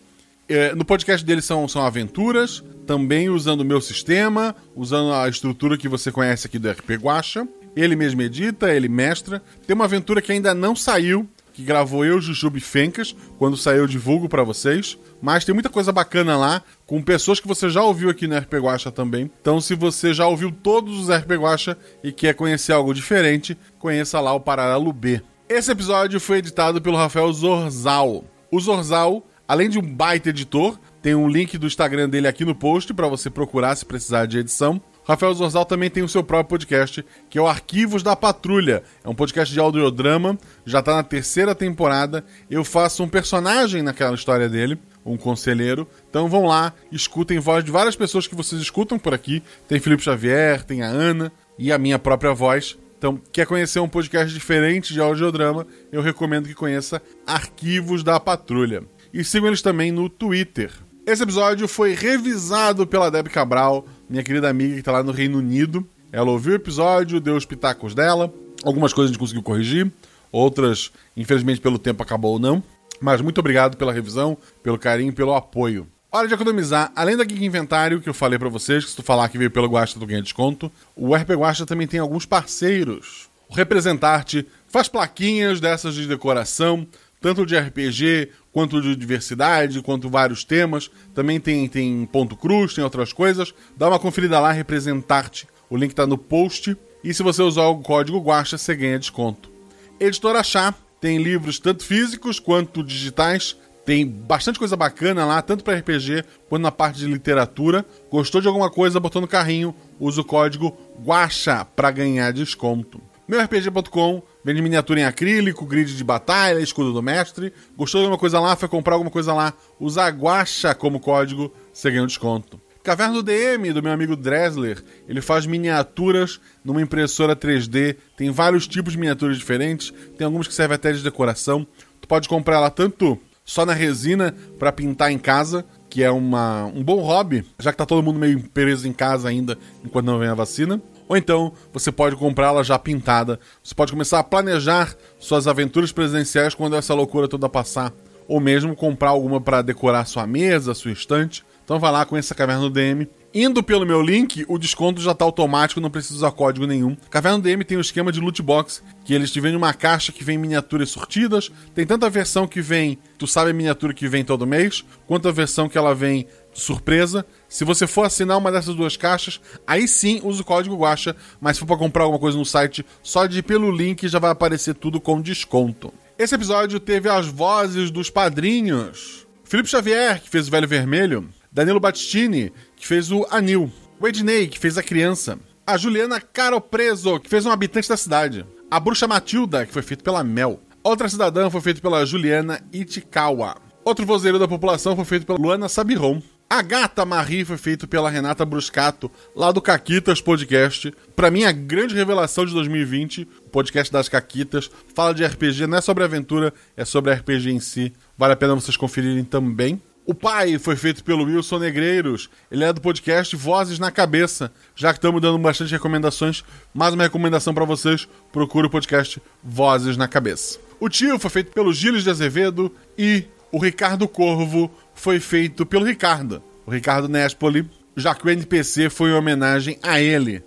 É, no podcast dele são, são aventuras, também usando o meu sistema, usando a estrutura que você conhece aqui do RPG Guacha. Ele mesmo edita, ele mestra. Tem uma aventura que ainda não saiu, que gravou eu, Jujube Fencas. Quando saiu, eu divulgo para vocês. Mas tem muita coisa bacana lá, com pessoas que você já ouviu aqui no RP Guacha também. Então, se você já ouviu todos os RP Guacha e quer conhecer algo diferente, conheça lá o Paralelo B. Esse episódio foi editado pelo Rafael Zorzal. O Zorzal, além de um baita editor, tem um link do Instagram dele aqui no post para você procurar se precisar de edição. Rafael Zorzal também tem o seu próprio podcast, que é o Arquivos da Patrulha. É um podcast de audiodrama, já tá na terceira temporada. Eu faço um personagem naquela história dele, um conselheiro. Então vão lá, escutem voz de várias pessoas que vocês escutam por aqui. Tem Felipe Xavier, tem a Ana e a minha própria voz. Então, quer conhecer um podcast diferente de audiodrama, eu recomendo que conheça Arquivos da Patrulha. E sigam eles também no Twitter. Esse episódio foi revisado pela Deb Cabral, minha querida amiga que está lá no Reino Unido. Ela ouviu o episódio, deu os pitacos dela. Algumas coisas a gente conseguiu corrigir, outras, infelizmente, pelo tempo acabou ou não. Mas muito obrigado pela revisão, pelo carinho, pelo apoio. Hora de economizar. Além da Geek Inventário, que eu falei para vocês, que se tu falar que veio pelo Guasta, tu ganha desconto, o RP Guasta também tem alguns parceiros. O Representarte faz plaquinhas dessas de decoração, tanto de RPG, quanto de diversidade, quanto vários temas. Também tem, tem ponto cruz, tem outras coisas. Dá uma conferida lá, Representarte. O link tá no post. E se você usar o código Guacha, você ganha desconto. Editora Chá tem livros tanto físicos quanto digitais. Tem bastante coisa bacana lá, tanto para RPG quanto na parte de literatura. Gostou de alguma coisa, botou no carrinho, usa o código GUACHA para ganhar desconto. MeuRPG.com vende miniatura em acrílico, grid de batalha, escudo do mestre. Gostou de alguma coisa lá, foi comprar alguma coisa lá, usa GUACHA como código, você ganha um desconto. Caverna do DM, do meu amigo Dresler. Ele faz miniaturas numa impressora 3D. Tem vários tipos de miniaturas diferentes. Tem algumas que servem até de decoração. Tu pode comprar ela tanto só na resina para pintar em casa, que é uma, um bom hobby, já que tá todo mundo meio preso em casa ainda enquanto não vem a vacina. Ou então você pode comprá-la já pintada. Você pode começar a planejar suas aventuras presidenciais quando essa loucura toda passar. Ou mesmo comprar alguma para decorar sua mesa, sua estante. Então vai lá com essa caverna do DM. Indo pelo meu link, o desconto já tá automático, não precisa usar código nenhum. Caverna DM tem um esquema de loot box, que eles te vendem uma caixa que vem miniaturas sortidas. Tem tanta versão que vem, tu sabe a miniatura que vem todo mês, quanto a versão que ela vem surpresa. Se você for assinar uma dessas duas caixas, aí sim usa o código Guacha, mas se for para comprar alguma coisa no site, só de ir pelo link já vai aparecer tudo com desconto. Esse episódio teve as vozes dos padrinhos. Felipe Xavier, que fez o Velho Vermelho, Danilo Battistini, que fez o Anil, o Ednei, que fez a criança, a Juliana Caropreso, que fez um habitante da cidade, a Bruxa Matilda, que foi feito pela Mel, outra cidadã foi feito pela Juliana Itikawa, outro vozeiro da população foi feito pela Luana Sabiron, a Gata Marie foi feito pela Renata Bruscato, lá do Caquitas Podcast. Pra mim, a grande revelação de 2020, o podcast das Caquitas. Fala de RPG, não é sobre aventura, é sobre RPG em si. Vale a pena vocês conferirem também. O pai foi feito pelo Wilson Negreiros. Ele é do podcast Vozes na Cabeça. Já que estamos dando bastante recomendações, mais uma recomendação para vocês: procure o podcast Vozes na Cabeça. O tio foi feito pelo Gilles de Azevedo e o Ricardo Corvo foi feito pelo Ricardo, o Ricardo Nespoli, já que o NPC foi em homenagem a ele.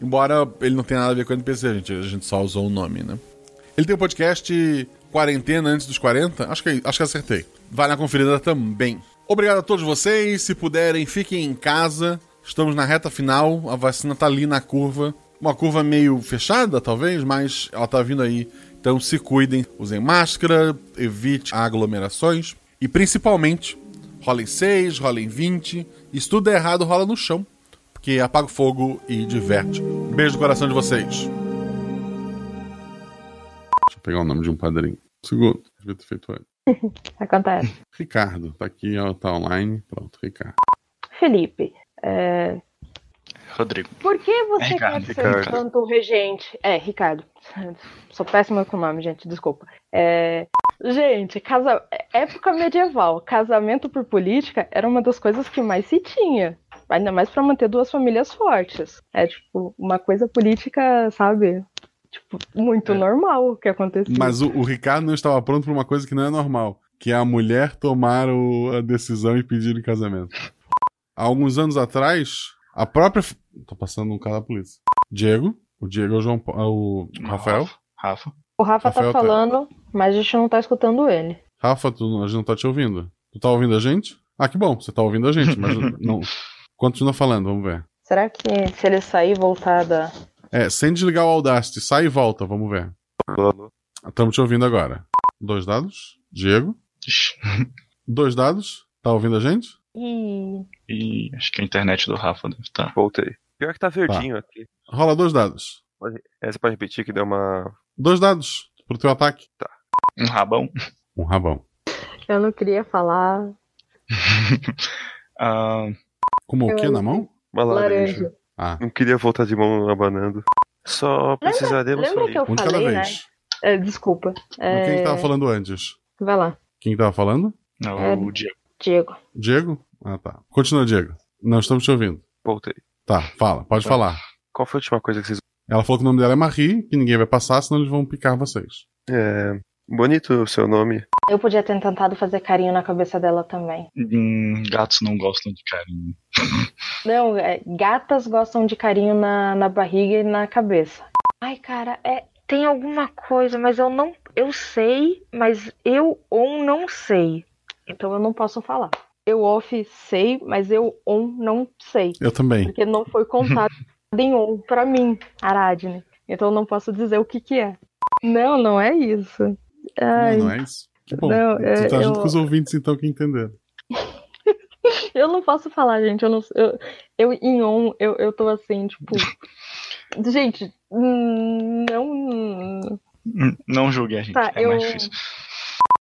Embora ele não tenha nada a ver com o NPC, a gente, a gente só usou o nome, né? Ele tem o um podcast Quarentena Antes dos 40, acho que, acho que acertei. Vai na conferida também. Obrigado a todos vocês, se puderem, fiquem em casa. Estamos na reta final, a vacina tá ali na curva. Uma curva meio fechada, talvez, mas ela tá vindo aí. Então se cuidem, usem máscara, evite aglomerações e principalmente rola em 6, rola em 20. E se tudo é errado, rola no chão. Porque apaga o fogo e diverte. Um beijo no coração de vocês. Deixa eu pegar o nome de um padrinho. Segundo, devia ter feito antes. Acontece. Ricardo, tá aqui, ó, tá online. Pronto, Ricardo. Felipe, é... Rodrigo. Por que você É Ricardo, quer ser Ricardo. tanto regente? É, Ricardo. Sou péssima com o nome, gente, desculpa. É... Gente, casa... época medieval, casamento por política era uma das coisas que mais se tinha. Ainda mais pra manter duas famílias fortes. É tipo, uma coisa política, sabe? Tipo, muito normal o que acontecia. Mas o, o Ricardo não estava pronto para uma coisa que não é normal. Que é a mulher tomar o- a decisão e pedir em casamento. Há alguns anos atrás, a própria. Tô passando um cara da polícia. Diego. O Diego é o João é o Rafael. Rafa. O Rafa Rafael tá tá- falando, mas a gente não tá escutando ele. Rafa, tu, a gente não tá te ouvindo. Tu tá ouvindo a gente? Ah, que bom, você tá ouvindo a gente, mas não. Continua falando, vamos ver. Será que se ele sair e voltar da. É, sem desligar o Audacity, sai e volta, vamos ver. Estamos te ouvindo agora. Dois dados. Diego. Dois dados. Tá ouvindo a gente? Ih. E acho que a internet do Rafa deve estar. Voltei. Pior que tá verdinho aqui. Rola dois dados. Pode- é, Você pode repetir que deu uma. Dois dados pro teu ataque. Tá. Um rabão. Um rabão. Eu não queria falar. Como o quê Eu- na mão? Uma laranja. Laranja. Ah. Não queria voltar de mão abanando. Só precisaremos Lembra que eu Um cada falei, né? vez. É, desculpa. É... Quem que tava falando antes? Vai lá. Quem que tava falando? Não, É. o Diego. Diego. Diego? Ah, tá. Continua, Diego. Não estamos te ouvindo. Voltei. Tá, fala, pode Tá. falar. Qual foi a última coisa que vocês. Ela falou que o nome dela é Marie, que ninguém vai passar, senão eles vão picar vocês. É. Bonito o seu nome. Eu podia ter tentado fazer carinho na cabeça dela também. Hum, gatos não gostam de carinho. Não, é, gatas gostam de carinho na, na barriga e na cabeça. Ai, cara, é, tem alguma coisa, mas eu não. Eu sei, mas eu ou não sei. Então eu não posso falar. Eu off sei, mas eu on não sei. Eu também. Porque não foi contado em on pra mim, Aradne. Então eu não posso dizer o que que é. Não, não é isso. Ai, Não, não é isso? Que bom. Não, tu é, tá junto eu- com os ouvintes, então, que entenderam. Eu não posso falar, gente. Eu, não, eu, eu em on, eu, eu tô assim, tipo. Gente, hum, não. Hum, Não julgue a gente, Tá, é eu. mais difícil.